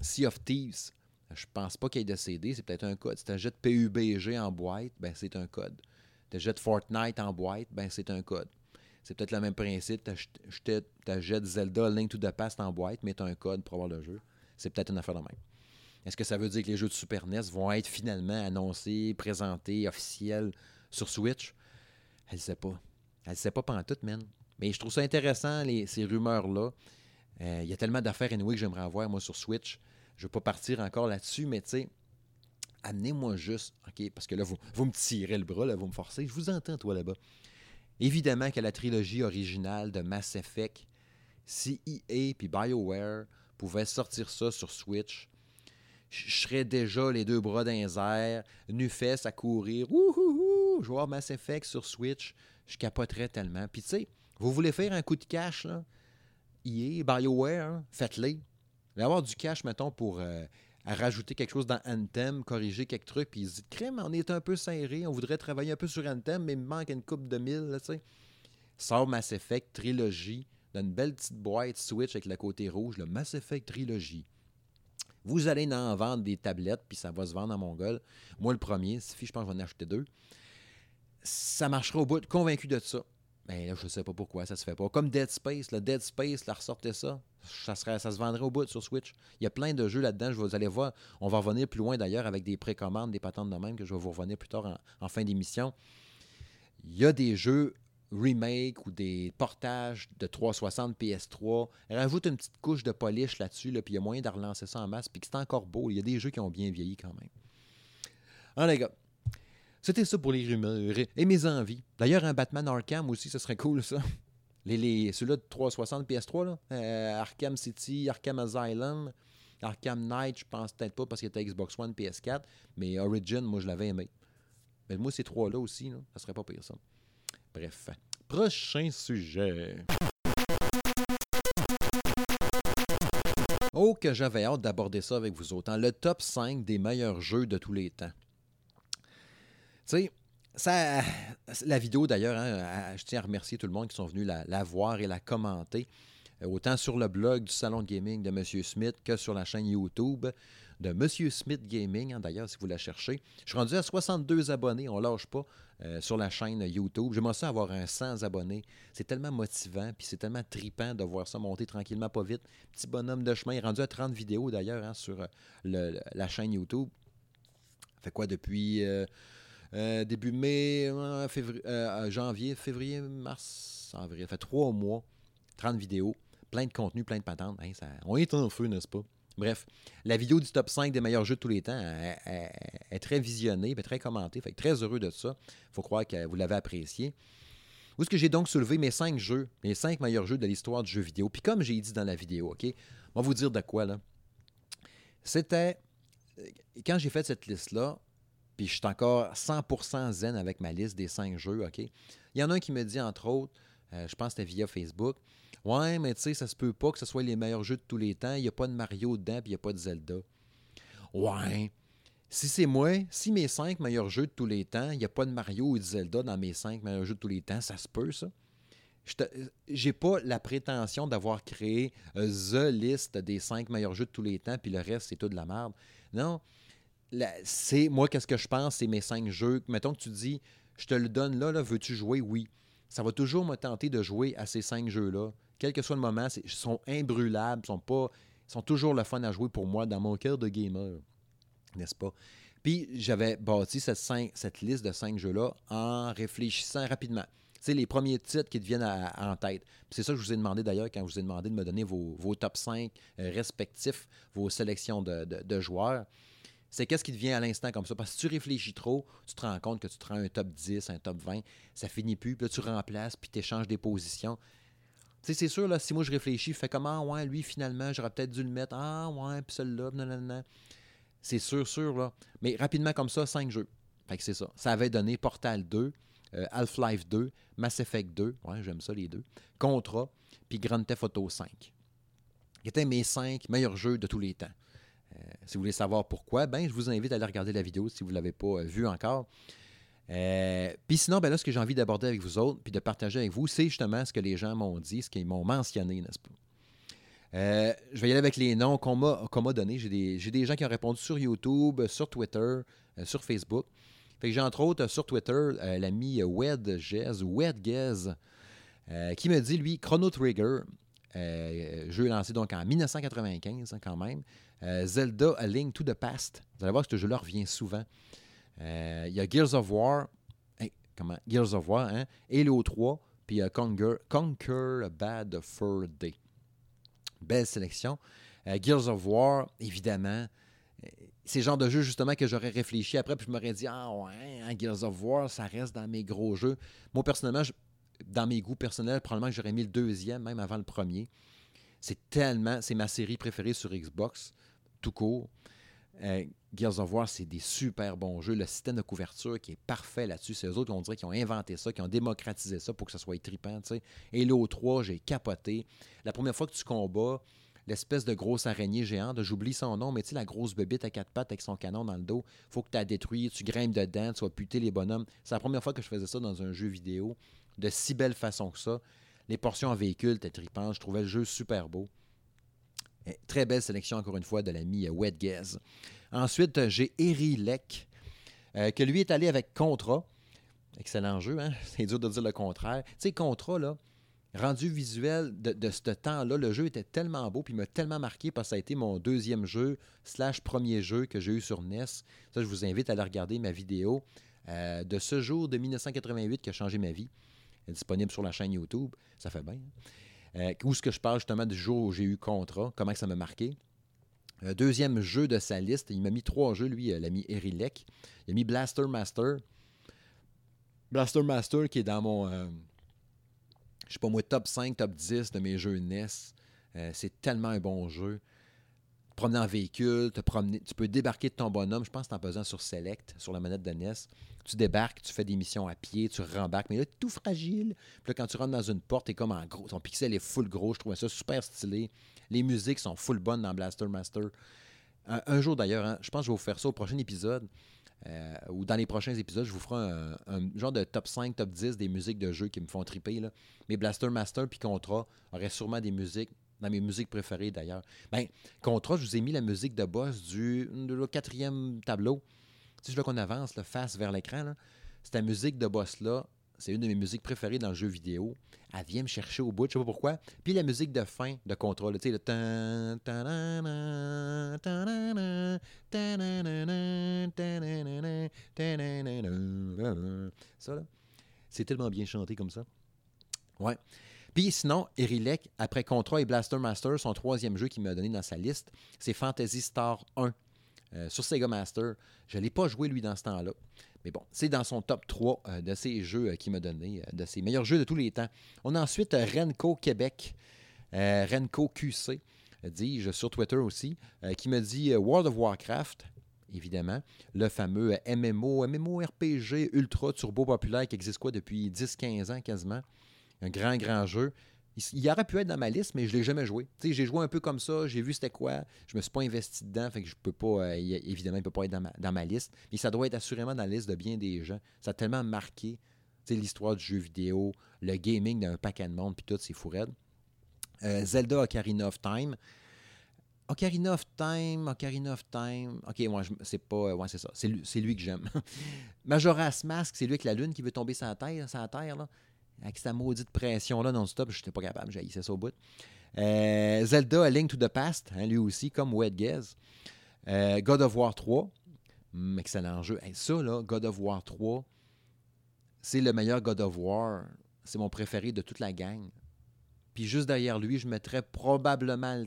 Sea of Thieves, je pense pas qu'il y ait de CD, c'est peut-être un code. Si tu achètes PUBG en boîte, ben c'est un code. Tu achètes Fortnite en boîte, ben c'est un code. C'est peut-être le même principe. Tu achètes Zelda Link to the Past en boîte, mais tu as un code pour avoir le jeu c'est peut-être une affaire de même. Est-ce que ça veut dire que les jeux de Super NES vont être finalement annoncés, présentés, officiels sur Switch? Elle ne sait pas. Elle ne sait pas pendant tout, man. Mais je trouve ça intéressant, ces rumeurs-là. Euh, il y a tellement d'affaires anyway que j'aimerais avoir, moi, sur Switch. Je ne vais pas partir encore là-dessus, mais tu sais, amenez-moi juste, OK, parce que là, vous, vous me tirez le bras, là, vous me forcez. Je vous entends, toi, là-bas. Évidemment que la trilogie originale de Mass Effect, si EA puis BioWare pouvait sortir ça sur Switch, je serais déjà les deux bras dans les airs, nu à courir, ouhouhou, jouer Mass Effect sur Switch, je capoterais tellement. Puis tu sais, vous voulez faire un coup de cash, là, EA, BioWare, hein, faites-le. Avoir du cash, mettons, pour euh, rajouter quelque chose dans Anthem, corriger quelques trucs, puis ils disent, crème, on est un peu serré, on voudrait travailler un peu sur Anthem, mais il me manque une coupe de mille, tu sais. Sort Mass Effect, trilogie, dans une belle petite boîte Switch avec le côté rouge, le Mass Effect Trilogy. Vous allez en vendre des tablettes, puis ça va se vendre en Mongol. Moi, le premier, si je pense que je vais en acheter deux. Ça marchera au bout, convaincu de ça. Mais là, je sais pas pourquoi ça se fait pas. Comme Dead Space, le Dead Space, la ressortait ça. Ça, se vendrait au bout sur Switch. Il y a plein de jeux là-dedans. Je vous allez voir. On va revenir plus loin d'ailleurs avec des précommandes, des patentes de même que je vais vous revenir plus tard en, fin d'émission. Il y a des jeux remake ou des portages de 360 PS3. Rajoute une petite couche de polish là-dessus, là, puis il y a moyen de relancer ça en masse, puis c'est encore beau. Il y a des jeux qui ont bien vieilli quand même. Ah, les gars, c'était ça pour les rumeurs et mes envies. D'ailleurs, un Batman Arkham aussi, ce serait cool, ça. Les, les, Ceux-là de 360 PS3, là. Euh, Arkham City, Arkham Asylum, Arkham Knight, je pense peut-être pas parce qu'il était Xbox One, PS4, mais Origin, moi, je l'avais aimé. Mais moi, ces trois-là aussi, là, ça serait pas pire, ça. Bref. Prochain sujet. Oh, que j'avais hâte d'aborder ça avec vous autres. Hein. Le top 5 des meilleurs jeux de tous les temps. Tu sais, ça, la vidéo d'ailleurs, hein, je tiens à remercier tout le monde qui sont venus la, voir et la commenter, euh, autant sur le blog du Salon de Gaming de M. Smith que sur la chaîne YouTube de M. Smith Gaming, hein, d'ailleurs, si vous la cherchez. Je suis rendu à 62 abonnés, on ne lâche pas euh, sur la chaîne YouTube. J'aimerais ça avoir un 100 abonnés. C'est tellement motivant, puis c'est tellement tripant de voir ça monter tranquillement, pas vite. Petit bonhomme de chemin, rendu à 30 vidéos d'ailleurs hein, sur euh, la chaîne YouTube. Fait quoi depuis. Euh, début mai, euh, euh, janvier, février, mars, avril. Ça fait trois mois, 30 vidéos, plein de contenu, plein de patentes. on est en feu, n'est-ce pas? Bref, la vidéo du top 5 des meilleurs jeux de tous les temps est, très visionnée, très commentée. Fait très heureux de ça. Faut croire que vous l'avez apprécié. Où est-ce que j'ai donc soulevé mes cinq jeux, mes cinq meilleurs jeux de l'histoire du jeu vidéo? Puis comme j'ai dit dans la vidéo, OK? On vous dire de quoi, là. C'était. Quand j'ai fait cette liste-là, puis je suis encore 100% zen avec ma liste des cinq jeux, OK? Il y en a un qui me dit, entre autres, euh, je pense que c'était via Facebook, Ouais, mais tu sais, ça se peut pas que ce soit les meilleurs jeux de tous les temps. Il n'y a pas de Mario dedans, puis il n'y a pas de Zelda. Ouais. Si c'est moi, si mes cinq meilleurs jeux de tous les temps, il n'y a pas de Mario ou de Zelda dans mes cinq meilleurs jeux de tous les temps, ça se peut, ça? J'ai pas la prétention d'avoir créé euh, The List des cinq meilleurs jeux de tous les temps, puis le reste, c'est tout de la merde. Non, c'est moi, qu'est-ce que je pense, c'est mes cinq jeux. Mettons que tu dis, je te le donne là, là veux-tu jouer? Oui. Ça va toujours me tenter de jouer à ces cinq jeux-là. Quel que soit le moment, ils sont imbrûlables, ils sont, pas, sont toujours le fun à jouer pour moi dans mon cœur de gamer. N'est-ce pas? Puis j'avais bâti cette, cette liste de cinq jeux-là en réfléchissant rapidement. C'est les premiers titres qui te viennent en tête. C'est ça que je vous ai demandé d'ailleurs quand je vous ai demandé de me donner vos, top 5 euh, respectifs, vos sélections de joueurs c'est qu'est-ce qui te vient à l'instant comme ça? Parce que si tu réfléchis trop, tu te rends compte que tu te rends un top 10, un top 20, ça finit plus, puis là, tu remplaces, puis tu échanges des positions. Tu sais, c'est sûr, là, si moi je réfléchis, fais comment, ah, ouais, lui, finalement, j'aurais peut-être dû le mettre, ah, ouais, puis celui-là, non, non, non. C'est sûr, sûr, là. Mais rapidement, comme ça, 5 jeux. Fait que c'est ça. Ça avait donné Portal 2, euh, Half-Life 2, Mass Effect 2, ouais, j'aime ça, les deux, Contra, puis Grand Theft Auto 5. Qui étaient mes 5 meilleurs jeux de tous les temps. Euh, si vous voulez savoir pourquoi, ben, je vous invite à aller regarder la vidéo si vous ne l'avez pas euh, vue encore. Euh, puis sinon, ben là, ce que j'ai envie d'aborder avec vous autres, puis de partager avec vous, c'est justement ce que les gens m'ont dit, ce qu'ils m'ont mentionné, n'est-ce pas? je vais y aller avec les noms qu'on m'a donnés. J'ai des, gens qui ont répondu sur YouTube, sur Twitter, sur Facebook. Fait que j'ai entre autres sur Twitter l'ami Wedgez, Wedgez, qui me dit, lui, Chrono Trigger, jeu lancé donc en 1995 hein, quand même. Euh, Zelda A Link to the Past. Vous allez voir que ce jeu-là revient souvent. Euh, il y a Gears of War. comment? Gears of War, hein? Halo 3. Puis il y a Conquer, Bad Fur Day. Belle sélection. Euh, Gears of War, évidemment. C'est le genre de jeu justement que j'aurais réfléchi après, puis je m'aurais dit Ah ouais, hein, Gears of War, ça reste dans mes gros jeux. Moi, personnellement, dans mes goûts personnels, probablement que j'aurais mis le deuxième, même avant le premier. C'est tellement, c'est ma série préférée sur Xbox tout court. Euh, Gears of War, c'est des super bons jeux. Le système de couverture qui est parfait là-dessus. C'est eux autres, on dirait, qui ont inventé ça, qui ont démocratisé ça pour que ça soit trippant. Et Halo 3, j'ai capoté. La première fois que tu combats, l'espèce de grosse araignée géante, j'oublie son nom, mais tu sais, la grosse bébite à quatre pattes avec son canon dans le dos, faut que tu la détruis, tu grimpes dedans, tu vas puter les bonhommes. C'est la première fois que je faisais ça dans un jeu vidéo de si belle façon que ça. Les portions en véhicule étaient trippantes. Je trouvais le jeu super beau. Très belle sélection, encore une fois, de l'ami euh, Wet Ensuite, euh, j'ai Eri Leck, euh, que lui est allé avec Contra. Excellent jeu, hein? (laughs) C'est dur de dire le contraire. Tu sais, Contra, là, rendu visuel de, ce temps-là, le jeu était tellement beau, puis m'a tellement marqué parce que ça a été mon deuxième jeu, slash premier jeu que j'ai eu sur NES. Ça, je vous invite à aller regarder ma vidéo euh, de ce jour de 1988 qui a changé ma vie. Disponible sur la chaîne YouTube. Ça fait bien. Hein? Euh, où est-ce que je parle justement du jour où j'ai eu Contra, comment ça m'a marqué. Euh, deuxième jeu de sa liste, il m'a mis trois jeux, lui, l'ami Erilek. Il a mis Blaster Master. Blaster Master qui est dans mon, euh, je pas moi, top 5, top 10 de mes jeux NES. Euh, c'est tellement un bon jeu. Promener en véhicule, te promener, tu peux débarquer de ton bonhomme, je pense en pesant sur Select, sur la manette de NES. Tu débarques, tu fais des missions à pied, tu rembarques, mais là, tout fragile. Puis là, quand tu rentres dans une porte, t'es comme en gros. Ton pixel est full gros, je trouvais ça super stylé. Les musiques sont full bonnes dans Blaster Master. Un, jour d'ailleurs, hein, je pense que je vais vous faire ça au prochain épisode. Euh, ou dans les prochains épisodes, je vous ferai un, genre de top 5, top 10 des musiques de jeux qui me font triper. Mais Blaster Master puis Contra auraient sûrement des musiques, dans mes musiques préférées d'ailleurs. Ben, Contra, je vous ai mis la musique de boss du quatrième tableau. Tu sais, là qu'on avance, le face vers l'écran. Cette musique de boss-là, c'est une de mes musiques préférées dans le jeu vidéo. Elle vient me chercher au bout, je sais pas pourquoi. Puis la musique de fin de contrôle, tu sais, le ça là, c'est tellement bien chanté comme ça. Ouais. Puis sinon, Erilek, après Contra et Blaster Master, son troisième jeu qu'il m'a donné dans sa liste, c'est Fantasy Star 1 euh, sur Sega Master. Je ne l'ai pas joué lui dans ce temps-là. Mais bon, c'est dans son top 3 euh, de ses jeux euh, qu'il m'a donné, de ses meilleurs jeux de tous les temps. On a ensuite Renko Québec, Renko QC, dis-je sur Twitter aussi, qui me dit World of Warcraft, évidemment, le fameux MMO, MMORPG ultra turbo populaire qui existe quoi depuis 10-15 ans quasiment. Un grand, grand jeu. Il, aurait pu être dans ma liste, mais je ne l'ai jamais joué. J'ai joué un peu comme ça, j'ai vu c'était quoi, je me suis pas investi dedans, fait que je peux pas, euh, évidemment, il ne peut pas être dans ma, liste, mais ça doit être assurément dans la liste de bien des gens. Ça a tellement marqué l'histoire du jeu vidéo, le gaming d'un paquet de monde, puis tout, c'est fou euh, Zelda Ocarina of Time. Ocarina of Time, Ocarina of Time. Ok, moi, c'est pas. Ouais, c'est ça. C'est lui, que j'aime. (laughs) Majora's Mask, c'est lui avec la lune qui veut tomber sur la terre, sur la terre là avec sa maudite pression-là non-stop, je n'étais pas capable, j'ai ça au bout. Euh, Zelda, A Link to the Past, hein, lui aussi, comme Wed. Euh, God of War 3, hmm, excellent jeu. ça, là, God of War 3, c'est le meilleur God of War. C'est mon préféré de toute la gang. Puis juste derrière lui, je mettrais probablement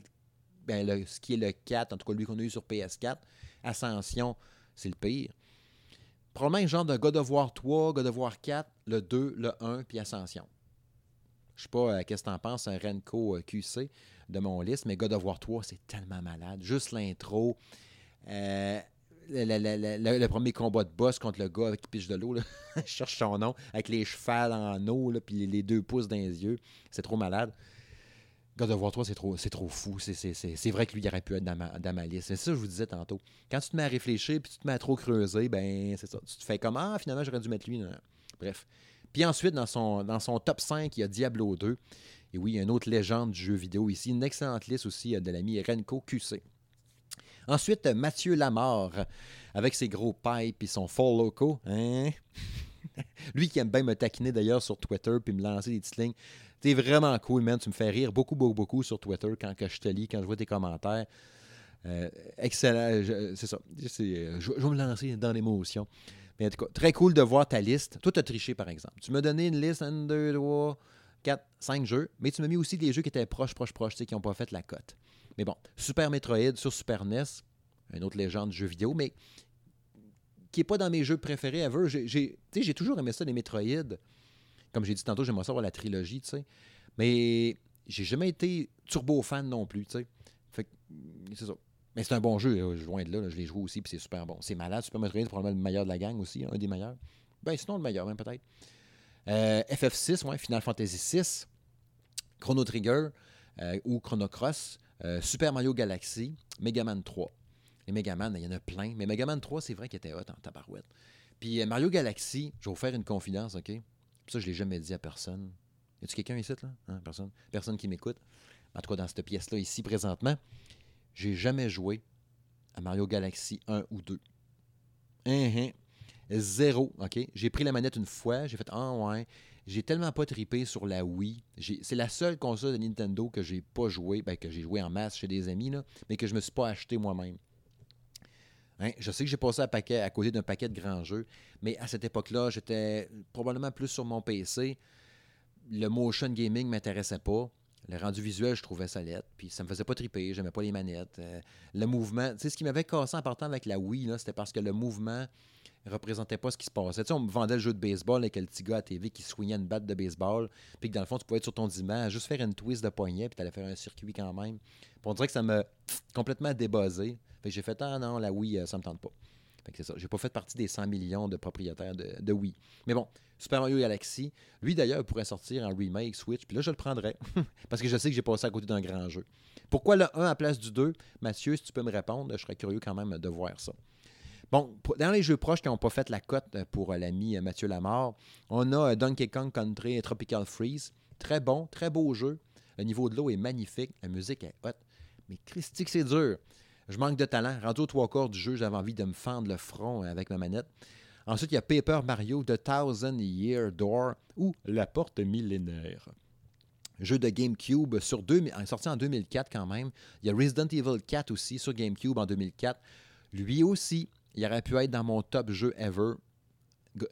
ben, ce qui est le 4, en tout cas lui qu'on a eu sur PS4. Ascension, c'est le pire probablement un genre de God of War 3, God of War 4, le 2, le 1, puis Ascension. Je sais pas euh, qu'est-ce que t'en penses, un Renko euh, QC de mon liste, mais God of War 3, c'est tellement malade. Juste l'intro. Euh, le, premier combat de boss contre le gars qui piche de l'eau, (laughs) je cherche son nom, avec les chevals en eau, puis les deux pouces dans les yeux. C'est trop malade. God of War 3, c'est trop, c'est trop fou. C'est, vrai que lui, il aurait pu être dans ma, liste. C'est ça que je vous disais tantôt. Quand tu te mets à réfléchir puis tu te mets à trop creuser, ben c'est ça. Tu te fais comment ah, finalement, j'aurais dû mettre lui. Bref. Puis ensuite, dans son, dans son top 5, il y a Diablo 2. Et oui, il y a une autre légende du jeu vidéo ici. Une excellente liste aussi de l'ami Renko QC. Ensuite, Mathieu Lamar, avec ses gros pipes et son faux loco. Hein? (laughs) Lui qui aime bien me taquiner d'ailleurs sur Twitter puis me lancer des petites lignes. T'es vraiment cool, man. Tu me fais rire beaucoup, beaucoup, beaucoup sur Twitter quand je te lis, quand je vois tes commentaires. Euh, excellent. C'est ça. Euh, je, vais me lancer dans l'émotion. Mais en tout cas, très cool de voir ta liste. Toi, tu as triché, par exemple. Tu m'as donné une liste 1, 2, 3, 4, 5 jeux, mais tu m'as mis aussi des jeux qui étaient proches, proches, proches, qui n'ont pas fait la cote. Mais bon, Super Metroid sur Super NES, une autre légende du jeu vidéo, mais qui n'est pas dans mes jeux préférés ever. J'ai toujours aimé ça, les Metroid. Comme j'ai dit tantôt, j'aimerais savoir la trilogie, tu sais. Mais j'ai jamais été turbo fan non plus, tu sais. Fait c'est ça. Mais c'est un bon jeu, loin de là, je l'ai joué aussi, puis c'est super bon. C'est malade, Super Metroid, probablement le meilleur de la gang aussi, un des meilleurs. Ben sinon le meilleur, même peut-être. Euh, FF6, ouais, Final Fantasy VI, Chrono Trigger euh, ou Chrono Cross, euh, Super Mario Galaxy, Mega Man 3. Les Mega Man, il y en a plein, mais Mega Man 3, c'est vrai qu'il était hot en tabarouette. Puis Mario Galaxy, je vais vous faire une confidence, OK? Ça, je ne l'ai jamais dit à personne. Y a-tu quelqu'un ici, là? Hein, personne? Personne qui m'écoute? En tout cas, dans cette pièce-là, ici, présentement, j'ai jamais joué à Mario Galaxy 1 ou 2. Hein, hein. Zéro, OK? J'ai pris la manette une fois, j'ai fait Ah ouais. J'ai tellement pas tripé sur la Wii. C'est la seule console de Nintendo que j'ai pas joué, ben, que j'ai joué en masse chez des amis, mais que je me suis pas acheté moi-même. Hein, je sais que j'ai passé à, paquet, à côté d'un paquet de grands jeux, mais à cette époque-là, j'étais probablement plus sur mon PC. Le motion gaming m'intéressait pas. Le rendu visuel, je trouvais ça lettre, puis ça me faisait pas triper, j'aimais pas les manettes. Euh, le mouvement, tu sais, ce qui m'avait cassé en partant avec la Wii, c'était parce que le mouvement représentait pas ce qui se passait. Tu sais, on me vendait le jeu de baseball avec le petit gars à TV qui soignait une batte de baseball, puis que dans le fond, tu pouvais être sur ton dimanche, juste faire une twist de poignet, puis tu allais faire un circuit quand même. Puis on dirait que ça m'a complètement débuzzé. Fait j'ai fait, ah non, la Wii, euh, ça me tente pas. Fait que c'est ça. J'ai pas fait partie des 100 millions de propriétaires de, de Wii. Mais bon, Super Mario Galaxy, lui d'ailleurs pourrait sortir en remake Switch, puis là je le prendrais, (laughs) parce que je sais que j'ai passé à côté d'un grand jeu. Pourquoi le 1 à place du 2 Mathieu, si tu peux me répondre, je serais curieux quand même de voir ça. Bon, dans les jeux proches qui n'ont pas fait la cote pour euh, l'ami euh, Mathieu Lamar, on a Donkey Kong Country et Tropical Freeze. Très bon, très beau jeu. Le niveau de l'eau est magnifique, la musique est hot. Mais Christique, c'est dur. Je manque de talent. Rendu aux trois quarts du jeu, j'avais envie de me fendre le front avec ma manette. Ensuite, il y a Paper Mario The Thousand Year Door ou La Porte Millénaire. Jeu de GameCube sur sorti en 2004 quand même. Il y a Resident Evil 4 aussi sur GameCube en 2004. Lui aussi, il aurait pu être dans mon top jeu ever.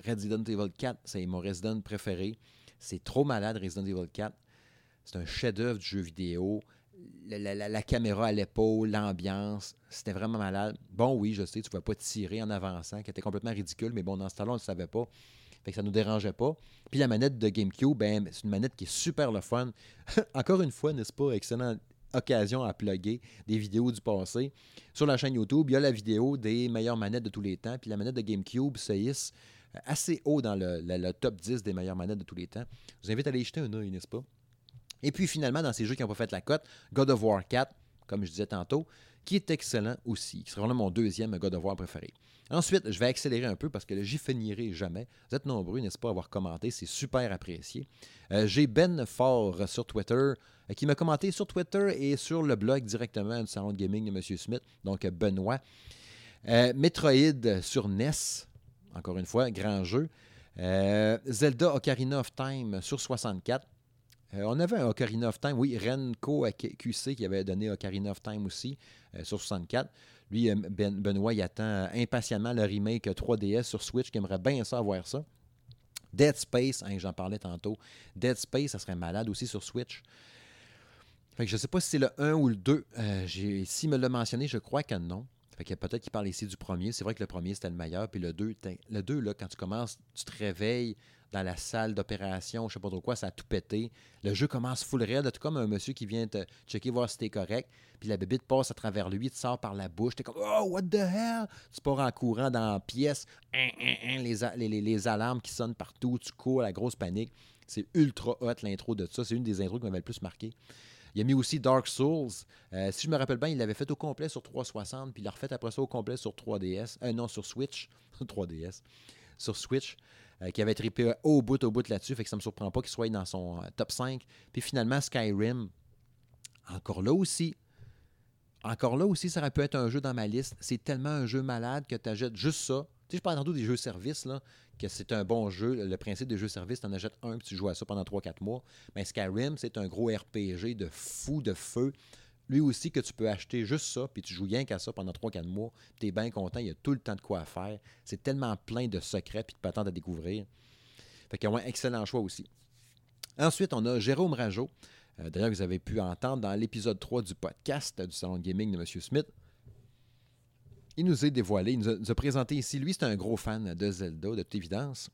Resident Evil 4, c'est mon Resident préféré. C'est trop malade, Resident Evil 4. C'est un chef-d'œuvre du jeu vidéo la, caméra à l'épaule, l'ambiance, c'était vraiment malade. Bon, oui, je sais, tu ne vas pas tirer en avançant, qui était complètement ridicule, mais bon, dans ce temps-là, on ne le savait pas. Fait que ça ne nous dérangeait pas. Puis la manette de GameCube, ben, c'est une manette qui est super le fun. (laughs) Encore une fois, n'est-ce pas, excellente occasion à plugger des vidéos du passé. Sur la chaîne YouTube, il y a la vidéo des meilleures manettes de tous les temps. Puis la manette de GameCube se hisse assez haut dans le, top 10 des meilleures manettes de tous les temps. Je vous invite à aller jeter un œil, n'est-ce pas? Et puis finalement, dans ces jeux qui n'ont pas fait la cote, God of War 4, comme je disais tantôt, qui est excellent aussi, qui sera mon deuxième God of War préféré. Ensuite, je vais accélérer un peu parce que j'y finirai jamais. Vous êtes nombreux, n'est-ce pas, à avoir commenté, c'est super apprécié. Euh, j'ai Ben Fort sur Twitter euh, qui m'a commenté sur Twitter et sur le blog directement du salon de gaming de M. Smith, donc Benoît. Euh, Metroid sur NES, encore une fois, grand jeu. Zelda Ocarina of Time sur 64. Euh, on avait un Ocarina of Time, oui, Renko QC qui avait donné Ocarina of Time aussi sur 64. Lui, euh, ben, Benoît, il attend impatiemment le remake 3DS sur Switch, qui aimerait bien ça voir ça. Dead Space, hein, j'en parlais tantôt. Dead Space, ça serait malade aussi sur Switch. Fait je ne sais pas si c'est le 1 ou le 2. S'il me l'a mentionné, je crois que non. Fait que peut-être qu'il parle ici du premier. C'est vrai que le premier, c'était le meilleur. Puis le 2, le 2 là, quand tu commences, tu te réveilles, dans la salle d'opération, je sais pas trop quoi, ça a tout pété. Le jeu commence full raid, tout comme un monsieur qui vient te checker voir si t'es correct, puis la bébite passe à travers lui, tu sors par la bouche, t'es comme Oh, what the hell? Tu pars en courant dans la pièce, hein, hein, hein, les, les, les, alarmes qui sonnent partout, tu cours, la grosse panique. C'est ultra hot l'intro de ça, c'est une des intros qui m'avait le plus marqué. Il a mis aussi Dark Souls. Euh, si je me rappelle bien, il l'avait fait au complet sur 360, puis il l'a refait après ça au complet sur 3DS. Euh, non, sur Switch. (laughs) 3DS. Sur Switch. Euh, qui avait trippé au bout, au bout là-dessus. Fait que ça me surprend pas qu'il soit dans son euh, top 5. Puis finalement, Skyrim, encore là aussi. Encore là aussi, ça aurait pu être un jeu dans ma liste. C'est tellement un jeu malade que tu achètes juste ça. Tu sais, je parle tantôt des jeux services, là, que c'est un bon jeu. Le principe des jeux services, tu en achètes un puis tu joues à ça pendant 3-4 mois. Mais Skyrim, c'est un gros RPG de fou, de feu lui aussi que tu peux acheter juste ça, puis tu joues rien qu'à ça pendant 3-4 mois, tu es bien content, il y a tout le temps de quoi faire. C'est tellement plein de secrets puis de patentes à découvrir. Fait qu'il y a un excellent choix aussi. Ensuite, on a Jérôme Rajo. Euh, d'ailleurs, vous avez pu entendre dans l'épisode 3 du podcast du Salon Gaming de M. Smith. Il nous a dévoilé, il nous a, présenté ici. Lui, c'est un gros fan de Zelda, de toute évidence.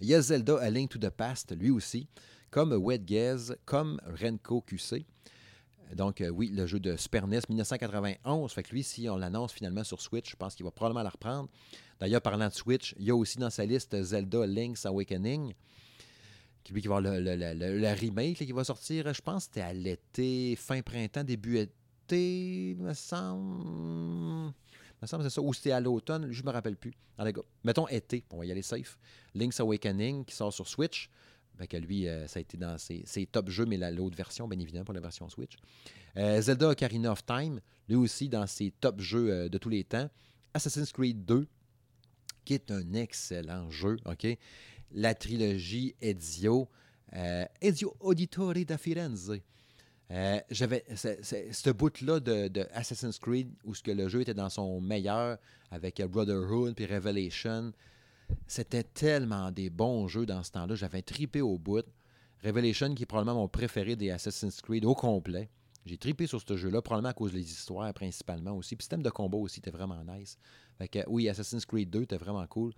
Il y a Zelda A Link to the Past, lui aussi, comme Wet Gaze, comme Renko QC. Donc, euh, oui, le jeu de Super NES 1991. Fait que lui, si on l'annonce finalement sur Switch, je pense qu'il va probablement la reprendre. D'ailleurs, parlant de Switch, il y a aussi dans sa liste Zelda Link's Awakening, qui lui qui va avoir le, remake qui va sortir, je pense, c'était à l'été, fin printemps, début été, me semble. Me semble c'est ça. Ou c'était à l'automne, je ne me rappelle plus. Mettons été, on va y aller safe. Link's Awakening qui sort sur Switch que lui, euh, ça a été dans ses, top jeux, mais l'autre version, bien évidemment, pour la version Switch. Euh, Zelda Ocarina of Time, lui aussi dans ses top jeux euh, de tous les temps. Assassin's Creed 2, qui est un excellent jeu, OK? La trilogie Ezio, euh, Ezio Auditore da Firenze. Euh, j'avais ce bout-là de, Assassin's Creed où que le jeu était dans son meilleur avec Brotherhood puis Revelation. C'était tellement des bons jeux dans ce temps-là. J'avais tripé au bout. Revelation, qui est probablement mon préféré des Assassin's Creed au complet. J'ai tripé sur ce jeu-là, probablement à cause des histoires principalement aussi. Puis le système de combat aussi était vraiment nice. Fait oui, Assassin's Creed 2 était vraiment cool.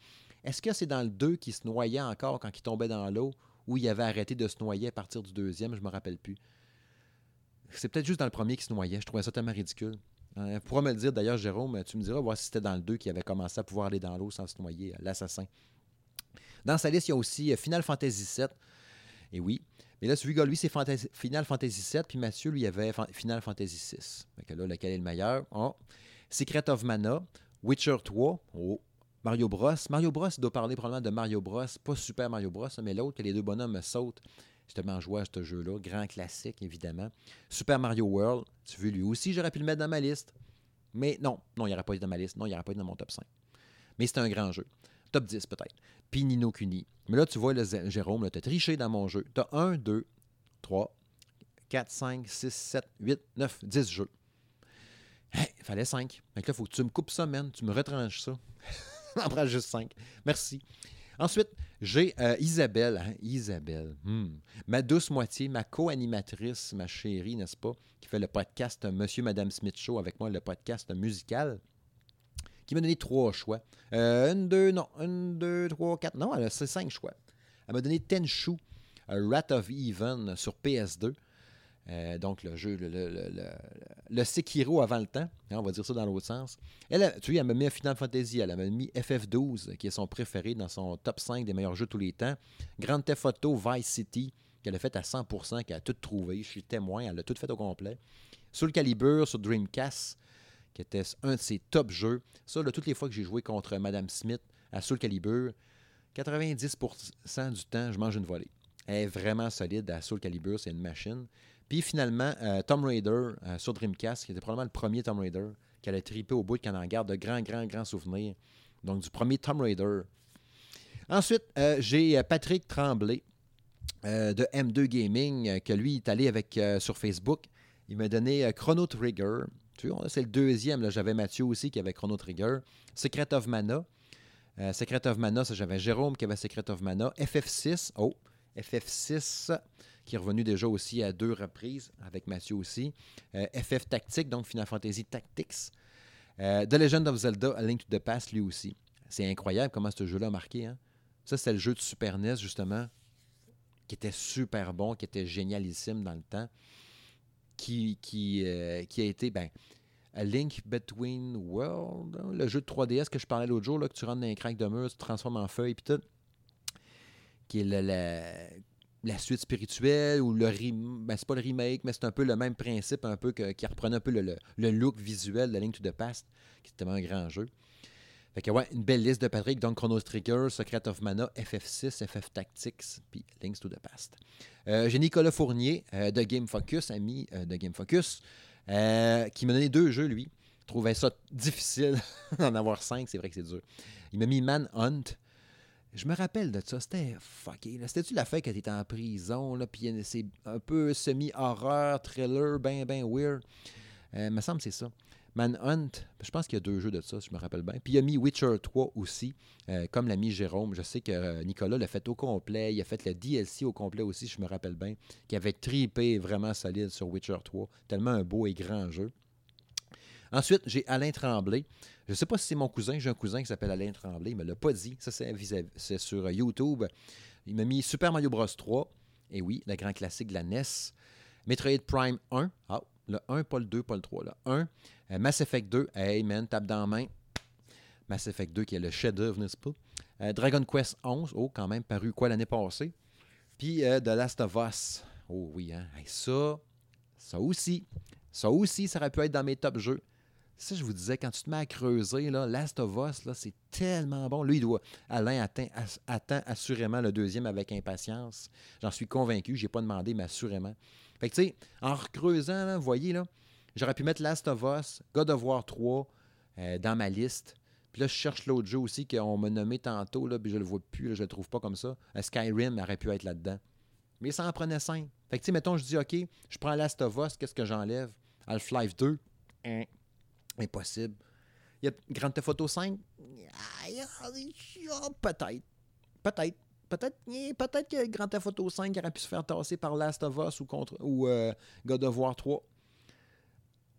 Est-ce que c'est dans le 2 qui se noyait encore quand il tombait dans l'eau ou il avait arrêté de se noyer à partir du deuxième? Je me rappelle plus. C'est peut-être juste dans le premier qui se noyait. Je trouvais ça tellement ridicule. Euh, pourra me le dire d'ailleurs, Jérôme, tu me diras voir si c'était dans le 2 qui avait commencé à pouvoir aller dans l'eau sans se noyer, l'assassin. Dans sa liste, il y a aussi euh, Final Fantasy VII. Et oui, mais là, celui-là, lui, c'est Final Fantasy VII, puis Mathieu, lui, avait Final Fantasy VI. Là, lequel est le meilleur? Oh. Secret of Mana, Witcher 3, oh. Mario Bros. Mario Bros, doit parler probablement de Mario Bros, pas Super Mario Bros, mais l'autre, que les deux bonhommes sautent. Tellement joué à ce jeu-là. Grand classique, évidemment. Super Mario World, tu veux, lui aussi, j'aurais pu le mettre dans ma liste. Mais non, non, il n'aurait pas été dans ma liste. Non, il n'aurait pas été dans mon top 5. Mais c'est un grand jeu. Top 10 peut-être. Puis Nino. Mais là, tu vois, Jérôme, tu as triché dans mon jeu. Tu as 1, 2, 3, 4, 5, 6, 7, 8, 9, 10 jeux. il fallait 5. Donc là, il faut que tu me coupes ça, man. Tu me retranches ça. (laughs) (laughs) en prends juste 5. Merci. Ensuite, j'ai euh, Isabelle. Hein, Isabelle. Hmm. Ma douce moitié, ma co-animatrice, ma chérie, n'est-ce pas, qui fait le podcast Monsieur Madame Smith Show avec moi, le podcast musical qui m'a donné trois choix. Euh, une, deux, non, une, deux, trois, quatre. Non, elle a cinq choix. Elle m'a donné Tenchu, Rat of Even sur PS2. Euh, donc, le jeu, le, Sekiro avant le temps, hein, on va dire ça dans l'autre sens. Elle, tu vois, elle m'a mis Final Fantasy, elle m'a mis FF12, qui est son préféré dans son top 5 des meilleurs jeux de tous les temps. Grand Theft Auto Vice City, qu'elle a fait à 100%, qu'elle a tout trouvé. Je suis témoin, elle a tout fait au complet. Soul Calibur sur Dreamcast, qui était un de ses top jeux. Ça, là, toutes les fois que j'ai joué contre Madame Smith à Soul Calibur, 90% du temps, je mange une volée. Elle est vraiment solide à Soul Calibur, c'est une machine. Puis finalement, euh, Tomb Raider euh, sur Dreamcast, qui était probablement le premier Tomb Raider, qu'elle a tripé au bout, qu'elle en garde de grands, grands, grands souvenirs. Donc, du premier Tomb Raider. Ensuite, euh, j'ai Patrick Tremblay de M2 Gaming, que lui est allé avec sur Facebook. Il m'a donné Chrono Trigger, c'est le deuxième. J'avais Mathieu aussi qui avait Chrono Trigger. Secret of Mana. Euh, Secret of Mana, ça j'avais Jérôme qui avait Secret of Mana. FF6. Oh, FF6 qui est revenu déjà aussi à deux reprises avec Mathieu aussi. FF euh, Tactics, donc Final Fantasy Tactics. Euh, the Legend of Zelda, A Link to the Past, lui aussi. C'est incroyable comment ce jeu-là a marqué. Hein. Ça, c'est le jeu de Super NES, justement, qui était super bon, qui était génialissime dans le temps qui, qui, euh, qui a été ben, A Link Between World, hein, le jeu de 3DS que je parlais l'autre jour, là, que tu rentres dans un crack de mur, tu te transformes en feuille, puis tout, qui est la, la, suite spirituelle, ou le remake, ben, c'est pas le remake, mais c'est un peu le même principe, un peu que, qui reprenait un peu le, le, look visuel de Link to the Past, qui était tellement un grand jeu. Fait que ouais, une belle liste de Patrick, donc Chrono Trigger, Secret of Mana, FF6, FF Tactics, puis Links to the Past. Euh, j'ai Nicolas Fournier euh, de Game Focus, ami euh, de Game Focus, qui m'a donné deux jeux, lui. Je trouvais ça difficile (laughs) d'en avoir cinq, c'est vrai que c'est dur. Il m'a mis Manhunt. Je me rappelle de ça, c'était fucké. C'était-tu la fin que tu en prison, puis c'est un peu semi-horreur, thriller, ben, ben weird? il me semble que c'est ça. Manhunt, je pense qu'il y a deux jeux de ça, si je me rappelle bien. Puis il a mis Witcher 3 aussi, euh, comme l'a mis Jérôme. Je sais que euh, Nicolas l'a fait au complet. Il a fait le DLC au complet aussi, si je me rappelle bien. Qui avait tripé vraiment solide sur Witcher 3. Tellement un beau et grand jeu. Ensuite, j'ai Alain Tremblay. Je ne sais pas si c'est mon cousin. J'ai un cousin qui s'appelle Alain Tremblay. Il ne me l'a pas dit. Ça, c'est sur euh, YouTube. Il m'a mis Super Mario Bros. 3. Et oui, le grand classique de la NES. Metroid Prime 1. Ah, le 1, pas le 2, pas le 3. Le 1. Euh, Mass Effect 2, hey man, tape dans la main. Mass Effect 2 qui est le chef-d'œuvre, n'est-ce pas? Euh, Dragon Quest 11, oh, quand même, paru quoi l'année passée? Puis euh, The Last of Us. Oh oui, hein? ça, ça aussi. Ça aussi, ça aurait pu être dans mes top jeux. Ça, je vous disais, quand tu te mets à creuser, Last of Us, c'est tellement bon. Lui, il doit. Alain attend, assurément le deuxième avec impatience. J'en suis convaincu. Je n'ai pas demandé, mais assurément. Fait que, tu sais, en recreusant, vous voyez, là, J'aurais pu mettre Last of Us, God of War 3 euh, dans ma liste. Puis là, je cherche l'autre jeu aussi qu'on m'a nommé tantôt, là, puis je le vois plus, là, je le trouve pas comme ça. Euh, Skyrim aurait pu être là-dedans. Mais ça en prenait cinq. Fait que, tu sais, mettons, je dis, OK, je prends Last of Us, qu'est-ce que j'enlève? Half-Life 2? Hein, impossible. Il y a Grand Theft Auto 5? Peut-être. Peut-être. Peut-être peut que Grand Theft Auto 5 aurait pu se faire tasser par Last of Us ou, contre, ou euh, God of War 3.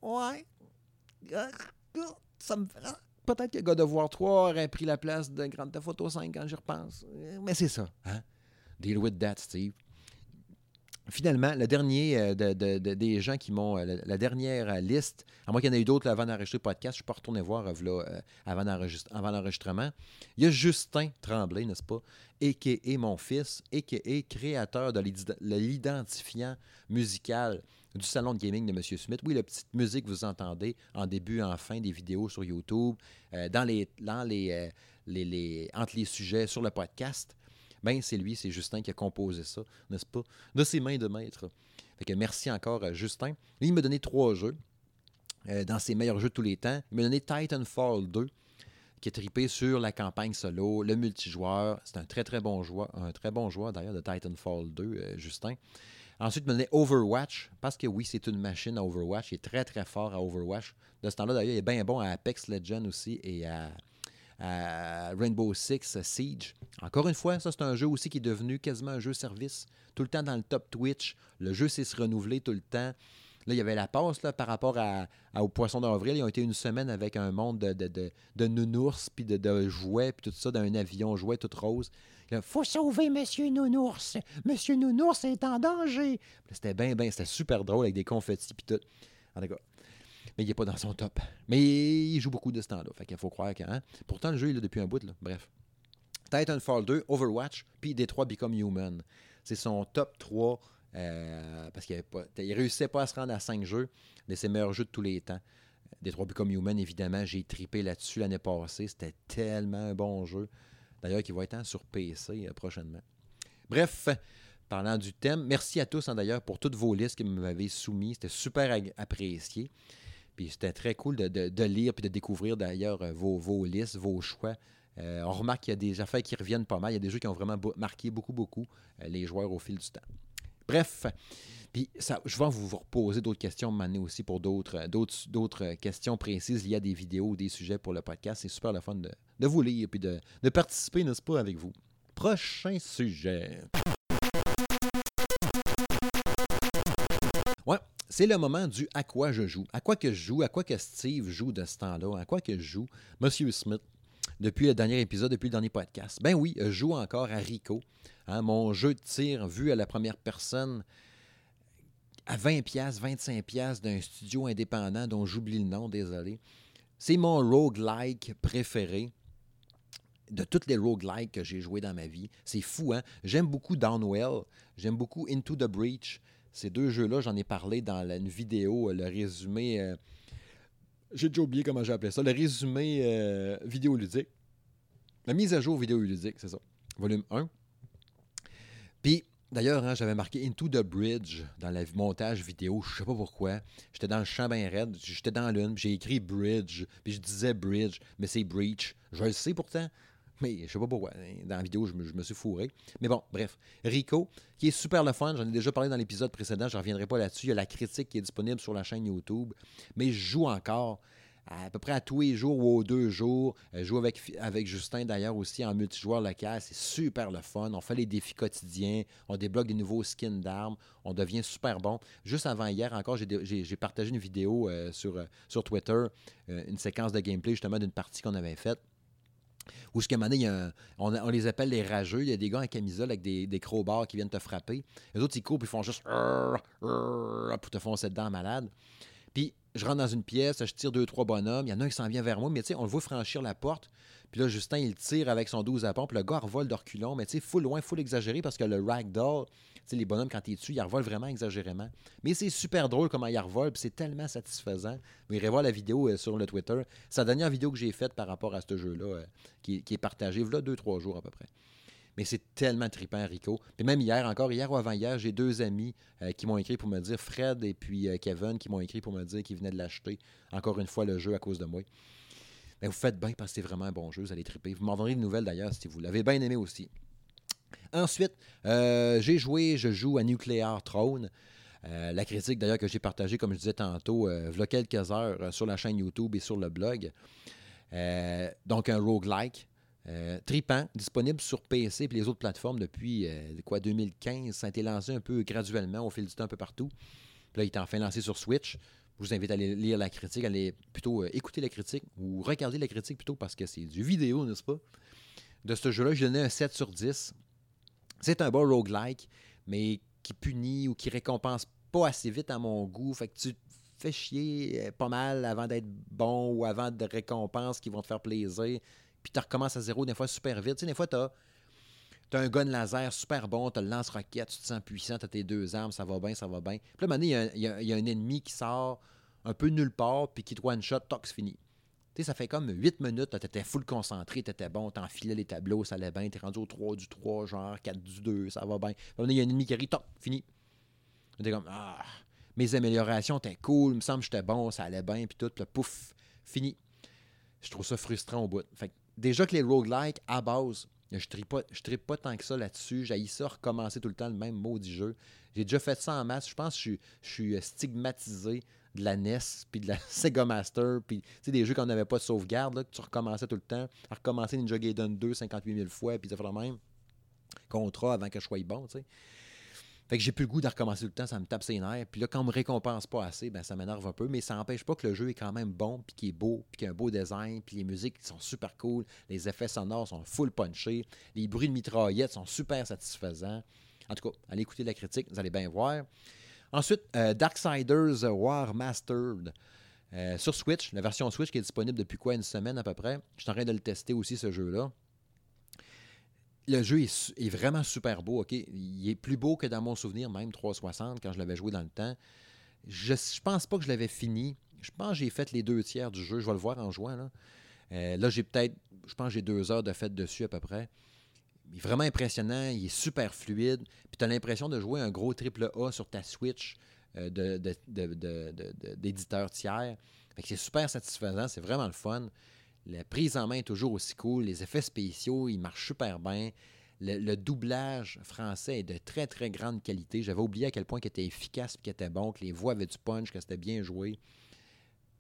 Ouais. Peut-être que God of War 3 aurait pris la place de Grand Theft Auto 5 quand j'y repense. Mais c'est ça. Hein? Deal with that, Steve. Finalement, le dernier euh, des gens qui m'ont. Euh, la, dernière euh, liste, à moins qu'il y en ait eu d'autres avant d'enregistrer le podcast, je suis pas retourné voir avant l'enregistrement. Il y a Justin Tremblay, n'est-ce pas? a.k.a. mon fils, a.k.a. créateur de l'identifiant musical du salon de gaming de M. Smith. Oui, la petite musique que vous entendez en début, en fin des vidéos sur YouTube, dans les, entre les sujets sur le podcast ben c'est lui, c'est Justin qui a composé ça, n'est-ce pas? De ses mains de maître. Fait que merci encore à Justin. il m'a donné trois jeux euh, dans ses meilleurs jeux de tous les temps. Il m'a donné Titanfall 2 qui est tripé sur la campagne solo, le multijoueur. C'est un très très bon joueur, un très bon joueur d'ailleurs de Titanfall 2, euh, Justin. Ensuite, il m'a donné Overwatch, parce que oui, c'est une machine à Overwatch. Il est très très fort à Overwatch. De ce temps-là, d'ailleurs, il est bien bon à Apex Legends aussi et à Rainbow Six Siege. Encore une fois, ça c'est un jeu aussi qui est devenu quasiment un jeu service. Tout le temps dans le top Twitch. Le jeu s'est renouvelé tout le temps. Là, il y avait la passe par rapport au Poisson d'avril. Ils ont été une semaine avec un monde de, de, de, nounours, puis de, jouets, puis tout ça, d'un avion jouet tout rose. Il faut sauver Monsieur Nounours. Monsieur Nounours est en danger. C'était bien, bien, c'était super drôle avec des confettis, puis tout. En tout cas, mais il n'est pas dans son top. Mais il joue beaucoup de ce temps-là. Fait faut croire que. Hein? Pourtant, le jeu, il est depuis un bout. Là. Bref. Titanfall 2, Overwatch, puis Detroit Become Human. C'est son top 3 euh, parce qu'il ne réussissait pas à se rendre à 5 jeux, de ses meilleurs jeux de tous les temps. Detroit Become Human, évidemment, j'ai tripé là-dessus l'année passée. C'était tellement un bon jeu. D'ailleurs, qui va être sur PC euh, prochainement. Bref, parlant du thème, merci à tous hein, d'ailleurs pour toutes vos listes que vous m'avez soumises. C'était super apprécié. Puis c'était très cool de, lire puis de découvrir d'ailleurs euh, vos, listes, vos choix. Euh, on remarque qu'il y a des affaires qui reviennent pas mal. Il y a des jeux qui ont vraiment marqué beaucoup, beaucoup euh, les joueurs au fil du temps. Bref, puis ça, je vais vous reposer d'autres questions maintenant aussi pour d'autres, d'autres, questions précises liées à des vidéos ou des sujets pour le podcast. C'est super le fun de, vous lire et de, de participer, n'est-ce pas, avec vous. Prochain sujet. Ouais, c'est le moment du à quoi je joue. À quoi que je joue, à quoi que Steve joue de ce temps-là, à quoi que je joue Monsieur Smith depuis le dernier épisode, depuis le dernier podcast. Ben oui, je joue encore à Rico. Hein, mon jeu de tir vu à la première personne à 20$, 25$ d'un studio indépendant dont j'oublie le nom, désolé. C'est mon roguelike préféré de toutes les roguelikes que j'ai joué dans ma vie. C'est fou, hein? J'aime beaucoup Downwell, j'aime beaucoup Into the Breach, ces deux jeux-là, j'en ai parlé dans une vidéo, euh, le résumé. Euh, j'ai déjà oublié comment j'ai appelé ça. Le résumé euh, vidéoludique. La mise à jour vidéoludique, c'est ça. Volume 1. Puis, d'ailleurs, hein, j'avais marqué Into the Bridge dans le montage vidéo. Je sais pas pourquoi. J'étais dans le champ bien. J'étais dans l'une. J'ai écrit Bridge. Puis je disais Bridge, mais c'est Breach. Je le sais pourtant. Mais je sais pas pourquoi. Dans la vidéo, je me, suis fourré. Mais bon, bref. Rico, qui est super le fun. J'en ai déjà parlé dans l'épisode précédent. Je ne reviendrai pas là-dessus. Il y a la critique qui est disponible sur la chaîne YouTube. Mais je joue encore à peu près à tous les jours ou aux deux jours. Euh, je joue avec, avec Justin d'ailleurs aussi en multijoueur local. C'est super le fun. On fait les défis quotidiens. On débloque des nouveaux skins d'armes. On devient super bon. Juste avant hier encore, j'ai partagé une vidéo euh, sur, euh, sur Twitter, une séquence de gameplay justement d'une partie qu'on avait faite. Ou jusqu'à un moment donné, on, les appelle les rageux. Il y a des gars en camisole avec des, des crowbars qui viennent te frapper. Les autres, ils courent puis ils font juste pour te foncer dedans malade. Puis je rentre dans une pièce, je tire deux, trois bonhommes. Il y en a un qui s'en vient vers moi, mais tu sais, on le voit franchir la porte. Puis là, Justin, il tire avec son 12 à pompe. Le gars revole de mais tu sais, full loin, full exagéré parce que le ragdoll, les bonhommes, quand tu es dessus, ils revolent vraiment exagérément. Mais c'est super drôle comment ils revolent, c'est tellement satisfaisant. Vous irez voir la vidéo euh, sur le Twitter. C'est la dernière vidéo que j'ai faite par rapport à ce jeu-là, euh, qui, est partagée, là, deux, trois jours à peu près. Mais c'est tellement trippant, Rico. Puis même hier, encore hier ou avant-hier, j'ai deux amis euh, qui m'ont écrit pour me dire, Fred et puis Kevin, qui m'ont écrit pour me dire qu'ils venaient de l'acheter, encore une fois, le jeu à cause de moi. ben, vous faites bien parce que c'est vraiment un bon jeu, vous allez triper. Vous m'enverrez une nouvelle d'ailleurs si vous l'avez bien aimé aussi. Ensuite, euh, j'ai joué, je joue à Nuclear Throne. Euh, la critique d'ailleurs que j'ai partagée, comme je disais tantôt, il y a quelques heures sur la chaîne YouTube et sur le blog. donc un roguelike. tripant, disponible sur PC et les autres plateformes depuis quoi 2015. Ça a été lancé un peu graduellement au fil du temps un peu partout. Là, il est enfin lancé sur Switch. Je vous invite à aller lire la critique, à aller plutôt euh, écouter la critique ou regarder la critique plutôt parce que c'est du vidéo, n'est-ce pas? De ce jeu-là, je donnais un 7 sur 10. C'est un bon roguelike, mais qui punit ou qui récompense pas assez vite à mon goût. Fait que tu fais chier euh, pas mal avant d'être bon ou avant de récompenses qui vont te faire plaisir. Puis tu recommences à zéro des fois super vite. Tu sais, des fois, tu as un gun laser super bon, tu as le lance-roquette, tu te sens puissant, tu as tes deux armes, ça va bien, ça va bien. Puis là, à il y, a un ennemi qui sort un peu nulle part, puis qui te one-shot, tox fini. Tu sais, ça fait comme 8 minutes, tu étais full concentré, tu étais bon, tu enfilais les tableaux, ça allait bien, tu rendu au 3 du 3, genre 4 du 2, ça va bien. Il y a un ennemi qui arrive, toc, fini. Tu comme, ah, mes améliorations étaient cool, il me semble que j'étais bon, ça allait bien, puis tout, puis pouf, fini. Je trouve ça frustrant au bout. Déjà que les roguelikes, à base, je ne pas, pas tant que ça là-dessus. J'ai ça recommencer tout le temps le même maudit jeu. J'ai déjà fait ça en masse. Je pense que je, suis stigmatisé de la NES (laughs) puis de la Sega Master. Puis, des jeux qu'on n'avait pas de sauvegarde, là, que tu recommençais tout le temps. À recommencer Ninja Gaiden 2 58 000 fois, puis ça fait le même. Contrat avant que je sois bon, tu sais. Fait que j'ai plus le goût de recommencer tout le temps, ça me tape ses nerfs. Puis là, quand on me récompense pas assez, ben ça m'énerve un peu, mais ça n'empêche pas que le jeu est quand même bon, puis qu'il est beau, puis qu'il a un beau design, puis les musiques sont super cool, les effets sonores sont full punchés, les bruits de mitraillettes sont super satisfaisants. En tout cas, allez écouter la critique, vous allez bien voir. Ensuite, euh, Darksiders War Mastered. Euh, sur Switch, la version Switch qui est disponible depuis quoi, une semaine à peu près. Je suis en train de le tester aussi, ce jeu-là le jeu est, vraiment super beau. ok? Il est plus beau que dans mon souvenir, même 360, quand je l'avais joué dans le temps. Je ne pense pas que je l'avais fini. Je pense que j'ai fait les deux tiers du jeu. Je vais le voir en jouant. Là, euh, là j'ai peut-être, je pense que j'ai deux heures de fête dessus à peu près. Il est vraiment impressionnant. Il est super fluide. Puis tu as l'impression de jouer un gros triple A sur ta Switch euh, d'éditeur tiers. c'est super satisfaisant. C'est vraiment le fun. La prise en main est toujours aussi cool. Les effets spéciaux, ils marchent super bien. Le, doublage français est de très, très grande qualité. J'avais oublié à quel point il était efficace, qu'il était bon, que les voix avaient du punch, que c'était bien joué.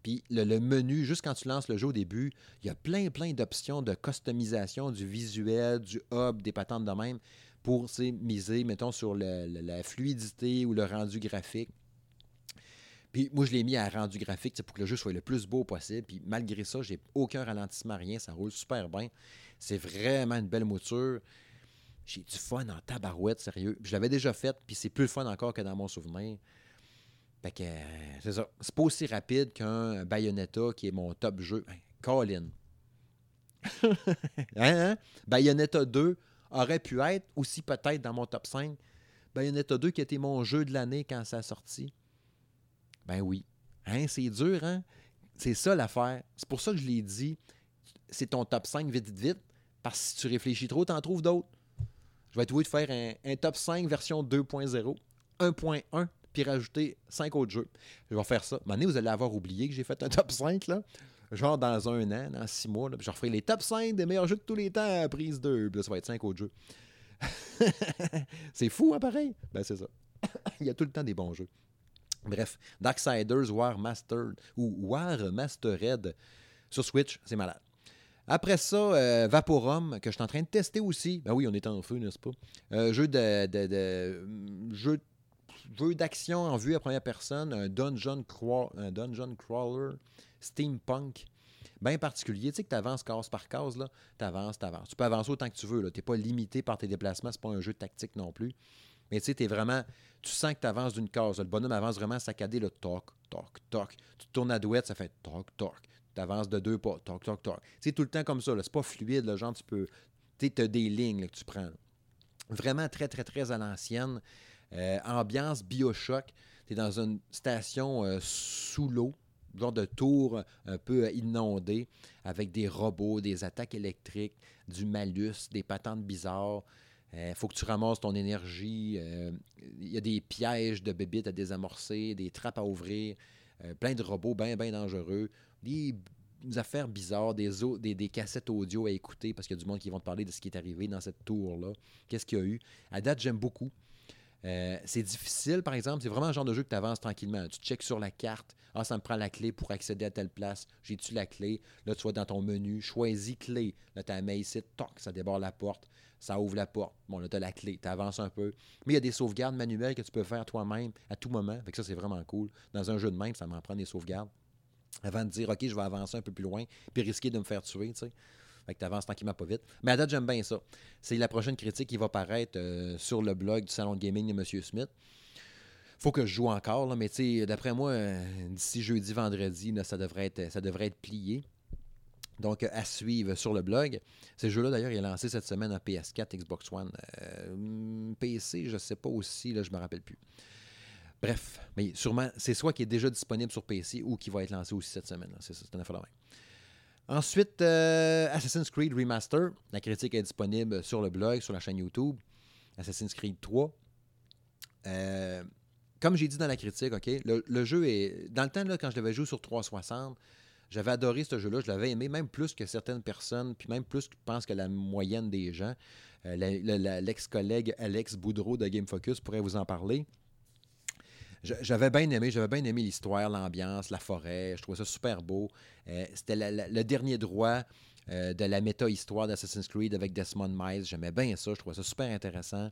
Puis le, menu, juste quand tu lances le jeu au début, il y a plein, plein d'options de customisation du visuel, du hub, des patentes de même pour miser, mettons, sur la fluidité ou le rendu graphique. Puis moi, je l'ai mis à rendu graphique pour que le jeu soit le plus beau possible. Puis malgré ça, j'ai aucun ralentissement, rien. Ça roule super bien. C'est vraiment une belle mouture. J'ai du fun en tabarouette, sérieux. je l'avais déjà fait, puis c'est plus fun encore que dans mon souvenir. Fait que, c'est ça. C'est pas aussi rapide qu'un Bayonetta qui est mon top jeu. Ben, Colin. (laughs) hein, hein? Bayonetta 2 aurait pu être aussi peut-être dans mon top 5. Bayonetta 2 qui était mon jeu de l'année quand ça a sorti. Ben oui. Hein, c'est dur, hein? C'est ça l'affaire. C'est pour ça que je l'ai dit. C'est ton top 5 vite, vite, vite. Parce que si tu réfléchis trop, tu en trouves d'autres. Je vais être de faire un, top 5 version 2.0, 1.1, puis rajouter 5 autres jeux. Je vais faire ça. Maintenant, vous allez avoir oublié que j'ai fait un top 5, là. Genre dans un an, dans 6 mois. Là, je referai les top 5 des meilleurs jeux de tous les temps à prise 2. Puis là, ça va être 5 autres jeux. (laughs) c'est fou, hein, pareil? Ben, c'est ça. (coughs) Il y a tout le temps des bons jeux. Bref, Darksiders War Mastered ou War Mastered sur Switch, c'est malade. Après ça, euh, Vaporum, que je suis en train de tester aussi. Ben oui, on est en feu, n'est-ce pas? Euh, jeu de, de, jeu, jeu d'action en vue à première personne, un dungeon, un crawler steampunk bien particulier. Tu sais que tu avances case par case, là. Tu avances, tu avances. Tu peux avancer autant que tu veux. Tu n'es pas limité par tes déplacements. C'est pas un jeu tactique non plus. Mais tu sais, tu vraiment tu sens que tu avances d'une case. Le bonhomme avance vraiment saccadé, le toc, toc, toc. Tu tournes à douette, ça fait toc, toc. Tu avances de deux pas, toc, toc, toc. C'est tout le temps comme ça. C'est pas fluide, le genre, tu peux. Tu as des lignes que tu prends. Vraiment très, très, très à l'ancienne. Euh, ambiance Bioshock. Tu es dans une station euh, sous l'eau, genre de tour un peu inondée, avec des robots, des attaques électriques, du malus, des patentes bizarres. Il euh, faut que tu ramasses ton énergie. Il euh, y a des pièges de bébites à désamorcer, des trappes à ouvrir, euh, plein de robots bien, bien dangereux, des affaires bizarres, des, cassettes audio à écouter parce qu'il y a du monde qui vont te parler de ce qui est arrivé dans cette tour-là. Qu'est-ce qu'il y a eu? À date, j'aime beaucoup. Euh, c'est difficile, par exemple. C'est vraiment un genre de jeu que tu avances tranquillement. Tu checkes sur la carte. Ah, ça me prend la clé pour accéder à telle place. J'ai-tu la clé? Là, tu vas dans ton menu. Choisis clé. Là, tu as la main ici. Toc, ça déborde la porte. Ça ouvre la porte. Bon, là, tu as la clé. Tu avances un peu. Mais il y a des sauvegardes manuelles que tu peux faire toi-même à tout moment. Fait que ça, c'est vraiment cool. Dans un jeu de même, ça m'en prend des sauvegardes. Avant de dire, OK, je vais avancer un peu plus loin, puis risquer de me faire tuer, tu sais. Fait que tu avances tranquillement pas vite. Mais à date, j'aime bien ça. C'est la prochaine critique qui va paraître euh, sur le blog du salon de gaming de M. Smith. Faut que je joue encore, là, mais d'après moi, euh, d'ici jeudi, vendredi, ça, devrait être, ça devrait être plié. Donc, à suivre sur le blog. Ce jeu-là, d'ailleurs, il est lancé cette semaine en PS4, Xbox One. Euh, PC, je ne sais pas aussi, là, je ne me rappelle plus. Bref, mais sûrement, c'est soit qui est déjà disponible sur PC ou qui va être lancé aussi cette semaine. C'est c'est un affaire de même. Ensuite, euh, Assassin's Creed Remaster. La critique est disponible sur le blog, sur la chaîne YouTube. Assassin's Creed 3. Euh, comme j'ai dit dans la critique, OK, le, jeu est. Dans le temps, là, quand je l'avais joué sur 360, j'avais adoré ce jeu-là. Je l'avais aimé, même plus que certaines personnes, puis même plus, je pense, que la moyenne des gens. Euh, l'ex-collègue Alex Boudreau de Game Focus pourrait vous en parler. J'avais bien aimé, j'avais bien aimé l'histoire, l'ambiance, la forêt. Je trouvais ça super beau. Euh, c'était le dernier droit euh, de la méta-histoire d'Assassin's Creed avec Desmond Miles. J'aimais bien ça. Je trouvais ça super intéressant.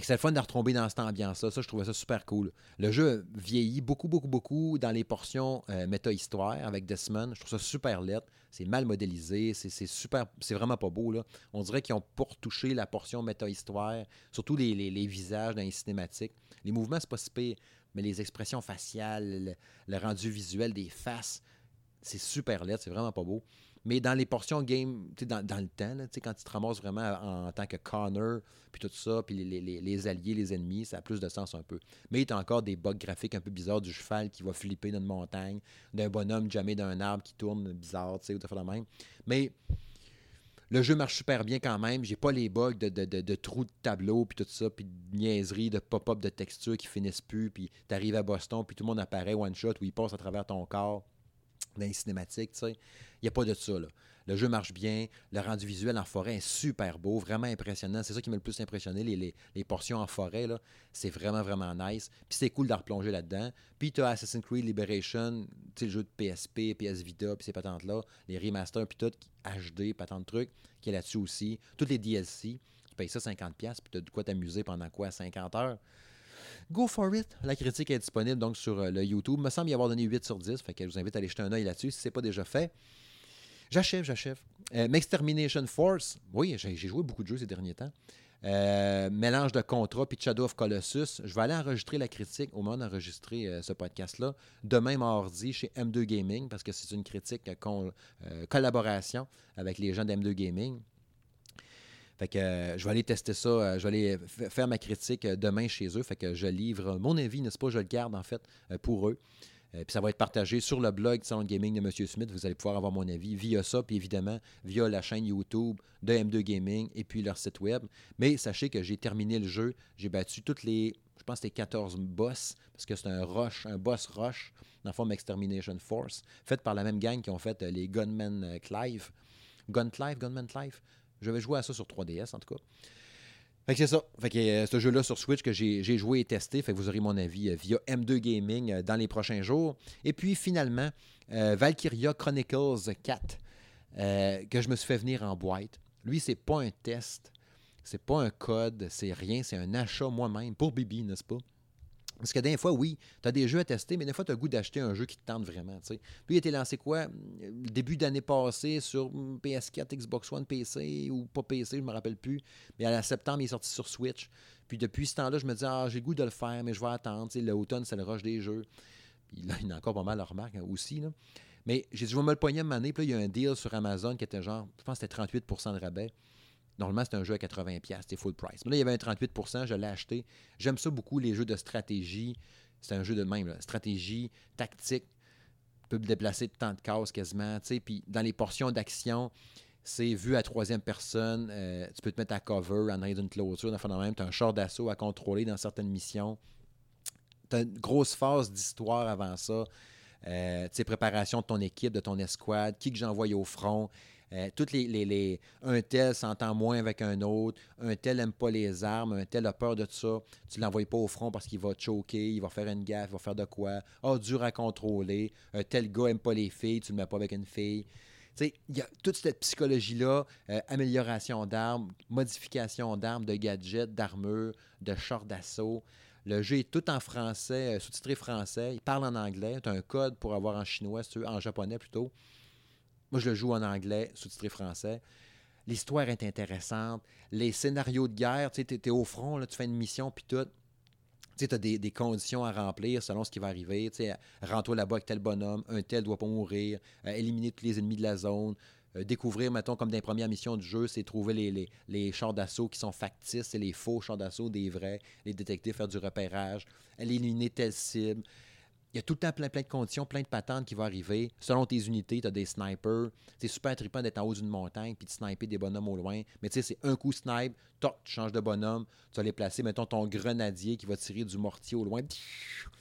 Que c'est le fun de retomber dans cette ambiance-là. Ça, je trouvais ça super cool. Le jeu vieillit beaucoup, beaucoup, beaucoup dans les portions euh, méta-histoire avec Desmond. Je trouve ça super laid. C'est mal modélisé. C'est super. C'est vraiment pas beau. Là. On dirait qu'ils ont pour toucher la portion méta-histoire, surtout les, visages dans les cinématiques. Les mouvements, c'est pas si pire, mais les expressions faciales, le, rendu visuel des faces, c'est super laid. C'est vraiment pas beau. Mais dans les portions game, dans, dans le temps, là, quand tu te ramasses vraiment en, tant que Connor, puis tout ça, puis les, les, les, alliés, les ennemis, ça a plus de sens un peu. Mais il y a encore des bugs graphiques un peu bizarres du cheval qui va flipper dans une montagne, d'un bonhomme jamais d'un arbre qui tourne bizarre, tu sais, ou tout de même. Mais le jeu marche super bien quand même. J'ai pas les bugs de, de, de, trous de tableau, puis tout ça, puis de niaiseries, de pop-up de texture qui finissent plus, puis tu arrives à Boston, puis tout le monde apparaît one-shot, où il passe à travers ton corps dans les cinématiques, tu sais. Il n'y a pas de ça, là. Le jeu marche bien, le rendu visuel en forêt est super beau, vraiment impressionnant. C'est ça qui m'a le plus impressionné, les, les, portions en forêt, là. C'est vraiment, vraiment nice. Puis c'est cool de replonger là-dedans. Puis tu as Assassin's Creed Liberation, tu sais, le jeu de PSP, PS Vita, puis ces patentes-là, les remasters, puis tout, HD, patentes de trucs, qui est là-dessus aussi. Toutes les DLC, tu payes ça 50$, puis tu as de quoi t'amuser pendant quoi? 50 heures? Go for it. La critique est disponible donc sur euh, le YouTube. Il me semble y avoir donné 8 sur 10. Fait que je vous invite à aller jeter un œil là-dessus si ce n'est pas déjà fait. J'achève, j'achève. Euh, Extermination Force. Oui, j'ai joué beaucoup de jeux ces derniers temps. Euh, mélange de contrat puis Shadow of Colossus. Je vais aller enregistrer la critique au moment d'enregistrer ce podcast-là. Demain mardi chez M2 Gaming parce que c'est une critique collaboration avec les gens d'M2 Gaming. Fait que euh, je vais aller tester ça, euh, je vais aller faire ma critique euh, demain chez eux. Fait que je livre mon avis, n'est-ce pas? Je le garde en fait pour eux. puis ça va être partagé sur le blog Gaming de M. Smith. Vous allez pouvoir avoir mon avis via ça, puis évidemment via la chaîne YouTube de M2 Gaming et puis leur site web. Mais sachez que j'ai terminé le jeu. J'ai battu toutes les, je pense c'était 14 boss, parce que c'est un rush, un boss rush, dans la forme Extermination Force, fait par la même gang qui ont fait les Gunmen Clive. Gun Clive, Gunman Clive? Je vais jouer à ça sur 3DS, en tout cas. Fait que c'est ça. Fait euh, ce jeu-là sur Switch que j'ai joué et testé, vous aurez mon avis euh, via M2 Gaming euh, dans les prochains jours. Et puis finalement, Valkyria Chronicles 4, que je me suis fait venir en boîte. Lui, c'est pas un test, c'est pas un code, c'est rien, c'est un achat moi-même pour Bibi, n'est-ce pas? Parce que des fois, oui, tu as des jeux à tester, mais des fois, tu as le goût d'acheter un jeu qui te tente vraiment. Lui, il a été lancé quoi? Début d'année passée sur PS4, Xbox One, PC ou pas PC, je me rappelle plus. Mais à septembre, il est sorti sur Switch. Puis depuis ce temps-là, je me dis, ah, j'ai le goût de le faire, mais je vais attendre. L'automne, c'est le rush des jeux. Puis là, il a encore pas mal de remarques hein, aussi. Mais j'ai dit, je vais me le poigner une année. Puis là, il y a un deal sur Amazon qui était genre, je pense que c'était 38% de rabais. Normalement, c'est un jeu à 80$, c'était full price. Mais là, il y avait un 38$, je l'ai acheté. J'aime ça beaucoup, les jeux de stratégie. C'est un jeu de même, stratégie, tactique. Tu peux te déplacer de temps de cases quasiment. Puis dans les portions d'action, c'est vu à troisième personne. Euh, tu peux te mettre à cover en arrière d'une clôture. Dans même, tu as un char d'assaut à contrôler dans certaines missions. Tu as une grosse phase d'histoire avant ça. euh, préparation de ton équipe, de ton escouade, qui que j'envoie au front. Euh, toutes les, Un tel s'entend moins avec un autre, un tel n'aime pas les armes, un tel a peur de ça. Tu ne l'envoies pas au front parce qu'il va te choquer, il va faire une gaffe, il va faire de quoi. Ah, oh, dur à contrôler. Un tel gars n'aime pas les filles, tu ne le mets pas avec une fille. Il y a toute cette psychologie-là, euh, amélioration d'armes, modification d'armes, de gadgets, d'armure, de shorts d'assaut. Le jeu est tout en français, euh, sous-titré français. Il parle en anglais. Tu as un code pour avoir en chinois, en japonais plutôt. Moi, je le joue en anglais, sous-titré français. L'histoire est intéressante. Les scénarios de guerre, tu es, au front, là, tu fais une mission, puis tout. Tu as des, conditions à remplir selon ce qui va arriver. Rends-toi là-bas avec tel bonhomme, un tel doit pas mourir, euh, éliminer tous les ennemis de la zone, euh, découvrir, mettons, comme dans les premières missions du jeu, c'est trouver les, les, les chars d'assaut qui sont factices, c'est les faux chars d'assaut des vrais, les détecter, faire du repérage, éliminer telle cible. Il y a tout le temps plein, plein de conditions, plein de patentes qui vont arriver. Selon tes unités, tu as des snipers. C'est super trippant d'être en haut d'une montagne puis de sniper des bonhommes au loin. Mais tu sais, c'est un coup snipe, toc, tu changes de bonhomme, tu vas les placer. Mettons ton grenadier qui va tirer du mortier au loin.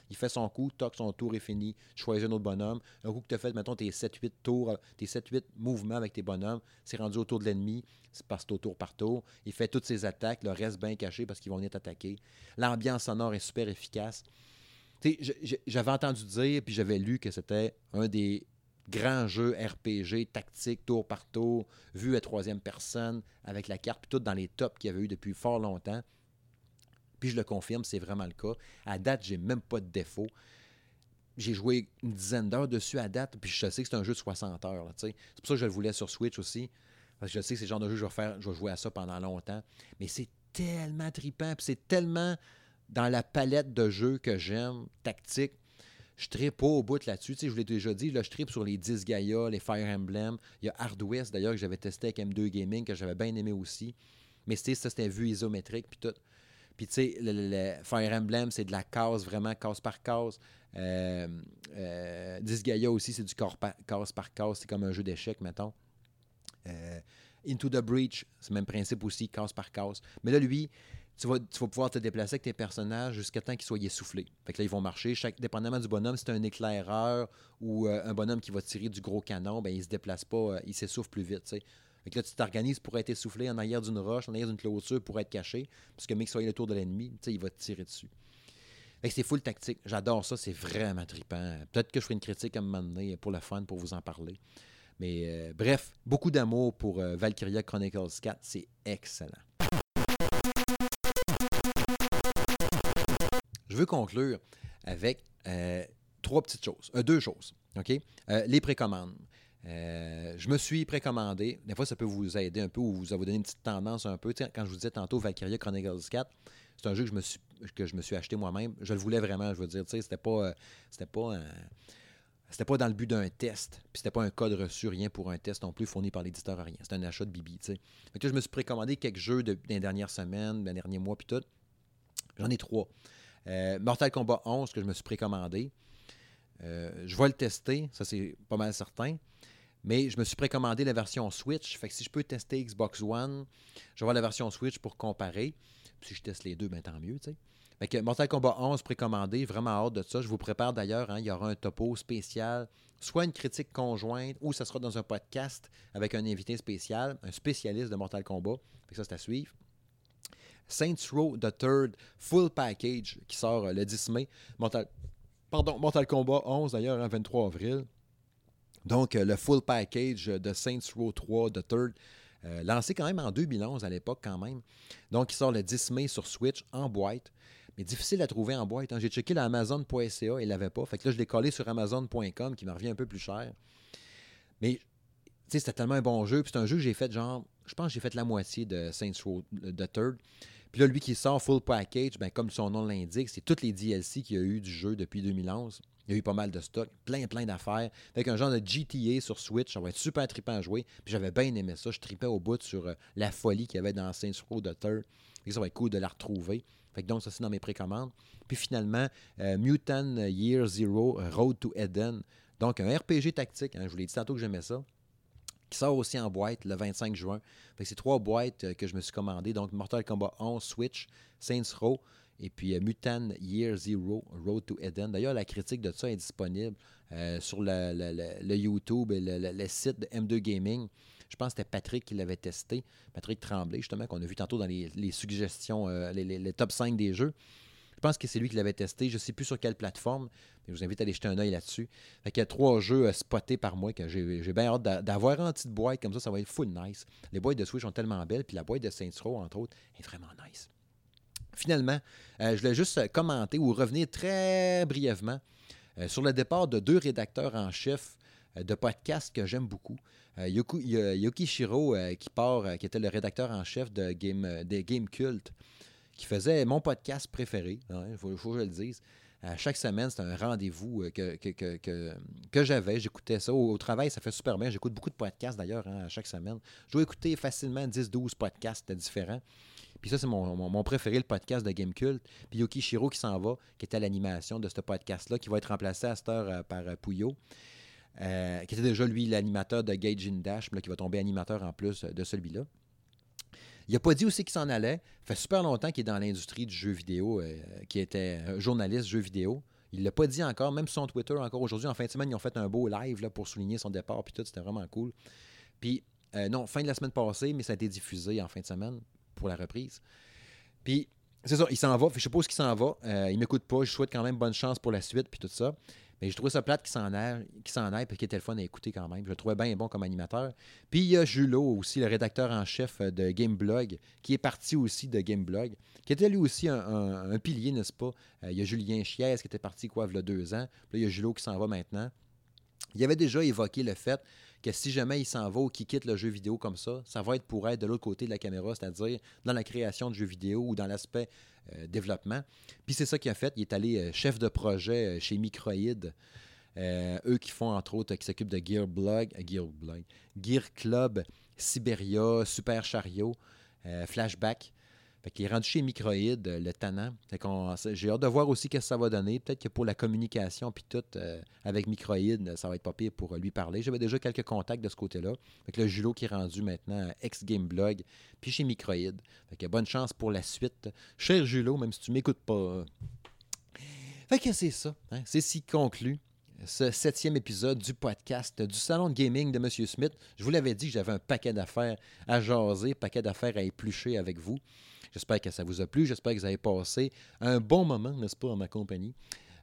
Il fait son coup, toc, son tour est fini. Tu choisis un autre bonhomme. Un coup que tu as fait, mettons, tes 7-8 tours, tes 7-8 mouvements avec tes bonhommes, c'est rendu autour de l'ennemi. C'est passe au tour par tour. Il fait toutes ses attaques, le reste bien caché parce qu'ils vont venir t'attaquer. L'ambiance sonore est super efficace. J'avais entendu dire, puis j'avais lu que c'était un des grands jeux RPG, tactique, tour par tour, vu à troisième personne, avec la carte, puis tout dans les tops qu'il y avait eu depuis fort longtemps. Puis je le confirme, c'est vraiment le cas. À date, j'ai même pas de défaut. J'ai joué une dizaine d'heures dessus à date, puis je sais que c'est un jeu de 60 heures. C'est pour ça que je le voulais sur Switch aussi. Parce que je sais que c'est le genre de jeu que je vais, faire, je vais jouer à ça pendant longtemps. Mais c'est tellement trippant, puis c'est tellement dans la palette de jeux que j'aime, tactique, je tripe pas au bout là-dessus. Tu sais, je vous l'ai déjà dit, là, je tripe sur les 10 Gaia, les Fire Emblem. Il y a Hard West, d'ailleurs, que j'avais testé avec M2 Gaming, que j'avais bien aimé aussi. Mais ça, c'était vue isométrique, puis tout. Puis, tu sais, le, Fire Emblem, c'est de la case, vraiment, case par case. Euh, euh, 10 Gaia aussi, c'est du case par case. C'est comme un jeu d'échecs, mettons. Euh, Into the Breach, c'est le même principe aussi, case par case. Mais là, lui, tu vas, pouvoir te déplacer avec tes personnages jusqu'à temps qu'ils soient essoufflés. Fait que là, ils vont marcher. Dépendamment du bonhomme, si c'est un éclaireur ou euh, un bonhomme qui va tirer du gros canon, ben, il se déplace pas, euh, il s'essouffle plus vite. Fait que là, tu t'organises pour être essoufflé en arrière d'une roche, en arrière d'une clôture pour être caché. Parce que, mec, soit le tour de l'ennemi, il va te tirer dessus. Fait que c'est full tactique. J'adore ça, c'est vraiment trippant. Peut-être que je ferai une critique à un moment donné pour le fun, pour vous en parler. Mais euh, bref, beaucoup d'amour pour Valkyria Chronicles 4. C'est excellent. Je veux conclure avec euh, trois petites choses, euh, deux choses. Euh, les précommandes. je me suis précommandé. Des fois, ça peut vous aider un peu ou vous avez donné une petite tendance un peu. quand je vous disais tantôt Valkyria Chronicles 4, c'est un jeu que je me suis, que je me suis acheté moi-même. Je le voulais vraiment, je veux dire. C'était pas, c'était pas c'était pas dans le but d'un test, puis c'était pas un code reçu, rien pour un test non plus fourni par l'éditeur, rien. C'était un achat de Bibi, je me suis précommandé quelques jeux de, les dernières semaines, les derniers mois, puis tout. J'en ai trois. Euh, Mortal Kombat 11 que je me suis précommandé. Euh, je vais le tester, ça c'est pas mal certain. Mais je me suis précommandé la version Switch. Fait que si je peux tester Xbox One, je vais voir la version Switch pour comparer. Puis si je teste les deux, ben tant mieux, sais. que Mortal Kombat 11 précommandé, vraiment hâte de ça. Je vous prépare d'ailleurs, hein, il y aura un topo spécial, soit une critique conjointe ou ça sera dans un podcast avec un invité spécial, un spécialiste de Mortal Kombat. Fait que ça, c'est à suivre. Saints Row The Third Full Package qui sort euh, le 10 mai. Pardon, Mortal Kombat 11 d'ailleurs, le hein, 23 avril. Donc, euh, le full package de Saints Row 3 The Third, euh, lancé quand même en 2011 à l'époque quand même. Donc, il sort le 10 mai sur Switch en boîte. Mais difficile à trouver en boîte. Hein. J'ai checké la Amazon.ca, il l'avait pas. Fait que là, je l'ai collé sur Amazon.com qui me revient un peu plus cher. Mais, tu sais, c'était tellement un bon jeu. Puis c'est un jeu que j'ai fait genre, je pense que j'ai fait la moitié de Saints Row The Third. Puis là, lui qui sort full package, ben, comme son nom l'indique, c'est toutes les DLC qu'il y a eu du jeu depuis 2011. Il y a eu pas mal de stock, plein, plein d'affaires. Avec un genre de GTA sur Switch, ça va être super trippant à jouer. Puis j'avais bien aimé ça. Je tripais au bout sur euh, la folie qu'il y avait dans Saints Row the Third. Et ça va être cool de la retrouver. Fait que donc, ça, c'est dans mes précommandes. Puis finalement, euh, Mutant Year Zero, Road to Eden. Donc, un RPG tactique. Hein, je vous l'ai dit tantôt que j'aimais ça qui sort aussi en boîte le 25 juin. C'est trois boîtes euh, que je me suis commandées. Donc, Mortal Kombat 11 Switch, Saints Row Et puis Mutant Year Zero, Road to Eden. D'ailleurs, la critique de ça est disponible sur le, YouTube et le, site de M2 Gaming. Je pense que c'était Patrick qui l'avait testé, Patrick Tremblay, justement, qu'on a vu tantôt dans les, suggestions, les, top 5 des jeux. Je pense que c'est lui qui l'avait testé. Je ne sais plus sur quelle plateforme. Mais je vous invite à aller jeter un œil là-dessus. Il y a trois jeux euh, spotés par moi que j'ai bien hâte d'avoir en petite boîte comme ça. Ça va être full nice. Les boîtes de Switch sont tellement belles. Puis la boîte de Saints Row, entre autres, est vraiment nice. Finalement, euh, je voulais juste euh, commenter ou revenir très brièvement sur le départ de deux rédacteurs en chef de podcasts que j'aime beaucoup. Shiro, qui part, qui était le rédacteur en chef de Game Cult, qui faisait mon podcast préféré, il hein, faut, que je le dise. À chaque semaine, c'était un rendez-vous euh, que, que, j'avais. J'écoutais ça. Au, travail, ça fait super bien. J'écoute beaucoup de podcasts d'ailleurs hein, à chaque semaine. Je dois écouter facilement 10-12 podcasts différents. Puis ça, c'est mon, préféré, le podcast de Game Cult. Puis Yoki Shiro qui s'en va, qui était à l'animation de ce podcast-là, qui va être remplacé à cette heure euh, par euh, Puyo. qui était déjà, lui, l'animateur de Gage in Dash, qui va tomber animateur en plus de celui-là. Il n'a pas dit aussi qu'il s'en allait. Ça fait super longtemps qu'il est dans l'industrie du jeu vidéo, euh, qui était journaliste jeu vidéo. Il ne l'a pas dit encore, même sur son Twitter, encore aujourd'hui. En fin de semaine, ils ont fait un beau live là, pour souligner son départ, puis tout. C'était vraiment cool. Puis, euh, non, fin de la semaine passée, mais ça a été diffusé en fin de semaine pour la reprise. Puis, c'est ça, il s'en va. Je suppose qu'il s'en va. Euh, il m'écoute pas. Je souhaite quand même bonne chance pour la suite, puis tout ça. Mais j'ai trouvé ça plate qui s'en aille, qui s'en aille, puis qui était le fun à écouter quand même. Je le trouvais bien bon comme animateur. Puis il y a Julot aussi, le rédacteur en chef de Gameblog, qui est parti aussi de Gameblog, qui était lui aussi un, pilier, n'est-ce pas? Euh, il y a Julien Chies qui était parti, quoi, il y a deux ans. Puis là, il y a Julot qui s'en va maintenant. Il avait déjà évoqué le fait que si jamais il s'en va ou qu'il quitte le jeu vidéo comme ça, ça va être pour être de l'autre côté de la caméra, c'est-à-dire dans la création de jeux vidéo ou dans l'aspect euh, développement. Puis c'est ça qu'il a fait. Il est allé euh, chef de projet euh, chez Microïd. eux qui font, entre autres, qui s'occupent de Gear Blog, Gear, Blog, Gear Club, Siberia, Super Chariot, Flashback. Fait est rendu chez Microïd, le tannant. j'ai hâte de voir aussi ce que ça va donner. Peut-être que pour la communication puis tout, avec Microïd, ça va être pas pire pour lui parler. J'avais déjà quelques contacts de ce côté-là. Fait le Julo qui est rendu maintenant ex-Gameblog, puis chez Microïd. Fait que bonne chance pour la suite. Cher Julot, même si tu m'écoutes pas. Fait que c'est ça. Hein. C'est si conclu ce septième épisode du podcast du Salon de Gaming de M. Smith. Je vous l'avais dit j'avais un paquet d'affaires à jaser, paquet d'affaires à éplucher avec vous. J'espère que ça vous a plu. J'espère que vous avez passé un bon moment, n'est-ce pas, en ma compagnie.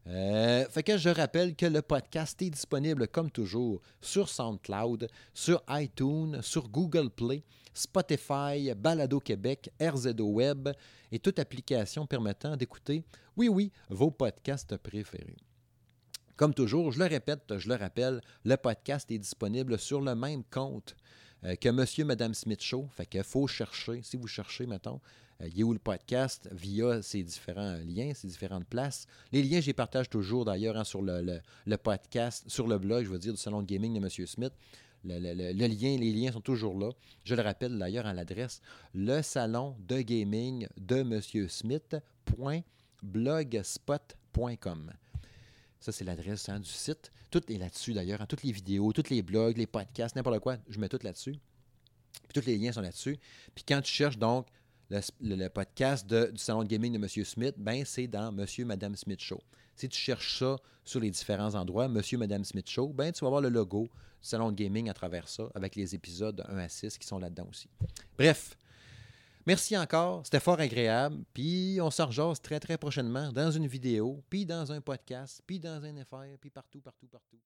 Euh, fait que je rappelle que le podcast est disponible comme toujours sur SoundCloud, sur iTunes, sur Google Play, Spotify, Balado Québec, RZO Web et toute application permettant d'écouter, oui, oui, vos podcasts préférés. Comme toujours, je le répète, je le rappelle, le podcast est disponible sur le même compte euh, que Monsieur Madame Smith Show. Fait qu'il faut chercher, si vous cherchez, mettons, il est où le podcast via ces différents liens, ces différentes places. Les liens, je les partage toujours d'ailleurs hein, sur le, podcast, sur le blog, je veux dire, du salon de gaming de M. Smith. Le, lien, les liens sont toujours là. Je le rappelle d'ailleurs à l'adresse le salon de gaming de M. Smith.blogspot.com. Ça, c'est l'adresse hein, du site. Tout est là-dessus d'ailleurs. Hein, toutes les vidéos, tous les blogs, les podcasts, n'importe quoi, je mets tout là-dessus. Puis tous les liens sont là-dessus. Puis quand tu cherches donc le, podcast du salon de gaming de M. Smith, ben c'est dans Monsieur Madame Smith Show. Si tu cherches ça sur les différents endroits, Monsieur Madame Smith Show, ben tu vas voir le logo du salon de gaming à travers ça, avec les épisodes 1 à 6 qui sont là-dedans aussi. Bref, merci encore, c'était fort agréable, puis on se rejase très très prochainement dans une vidéo, puis dans un podcast, puis dans un affaire, puis partout, partout, partout.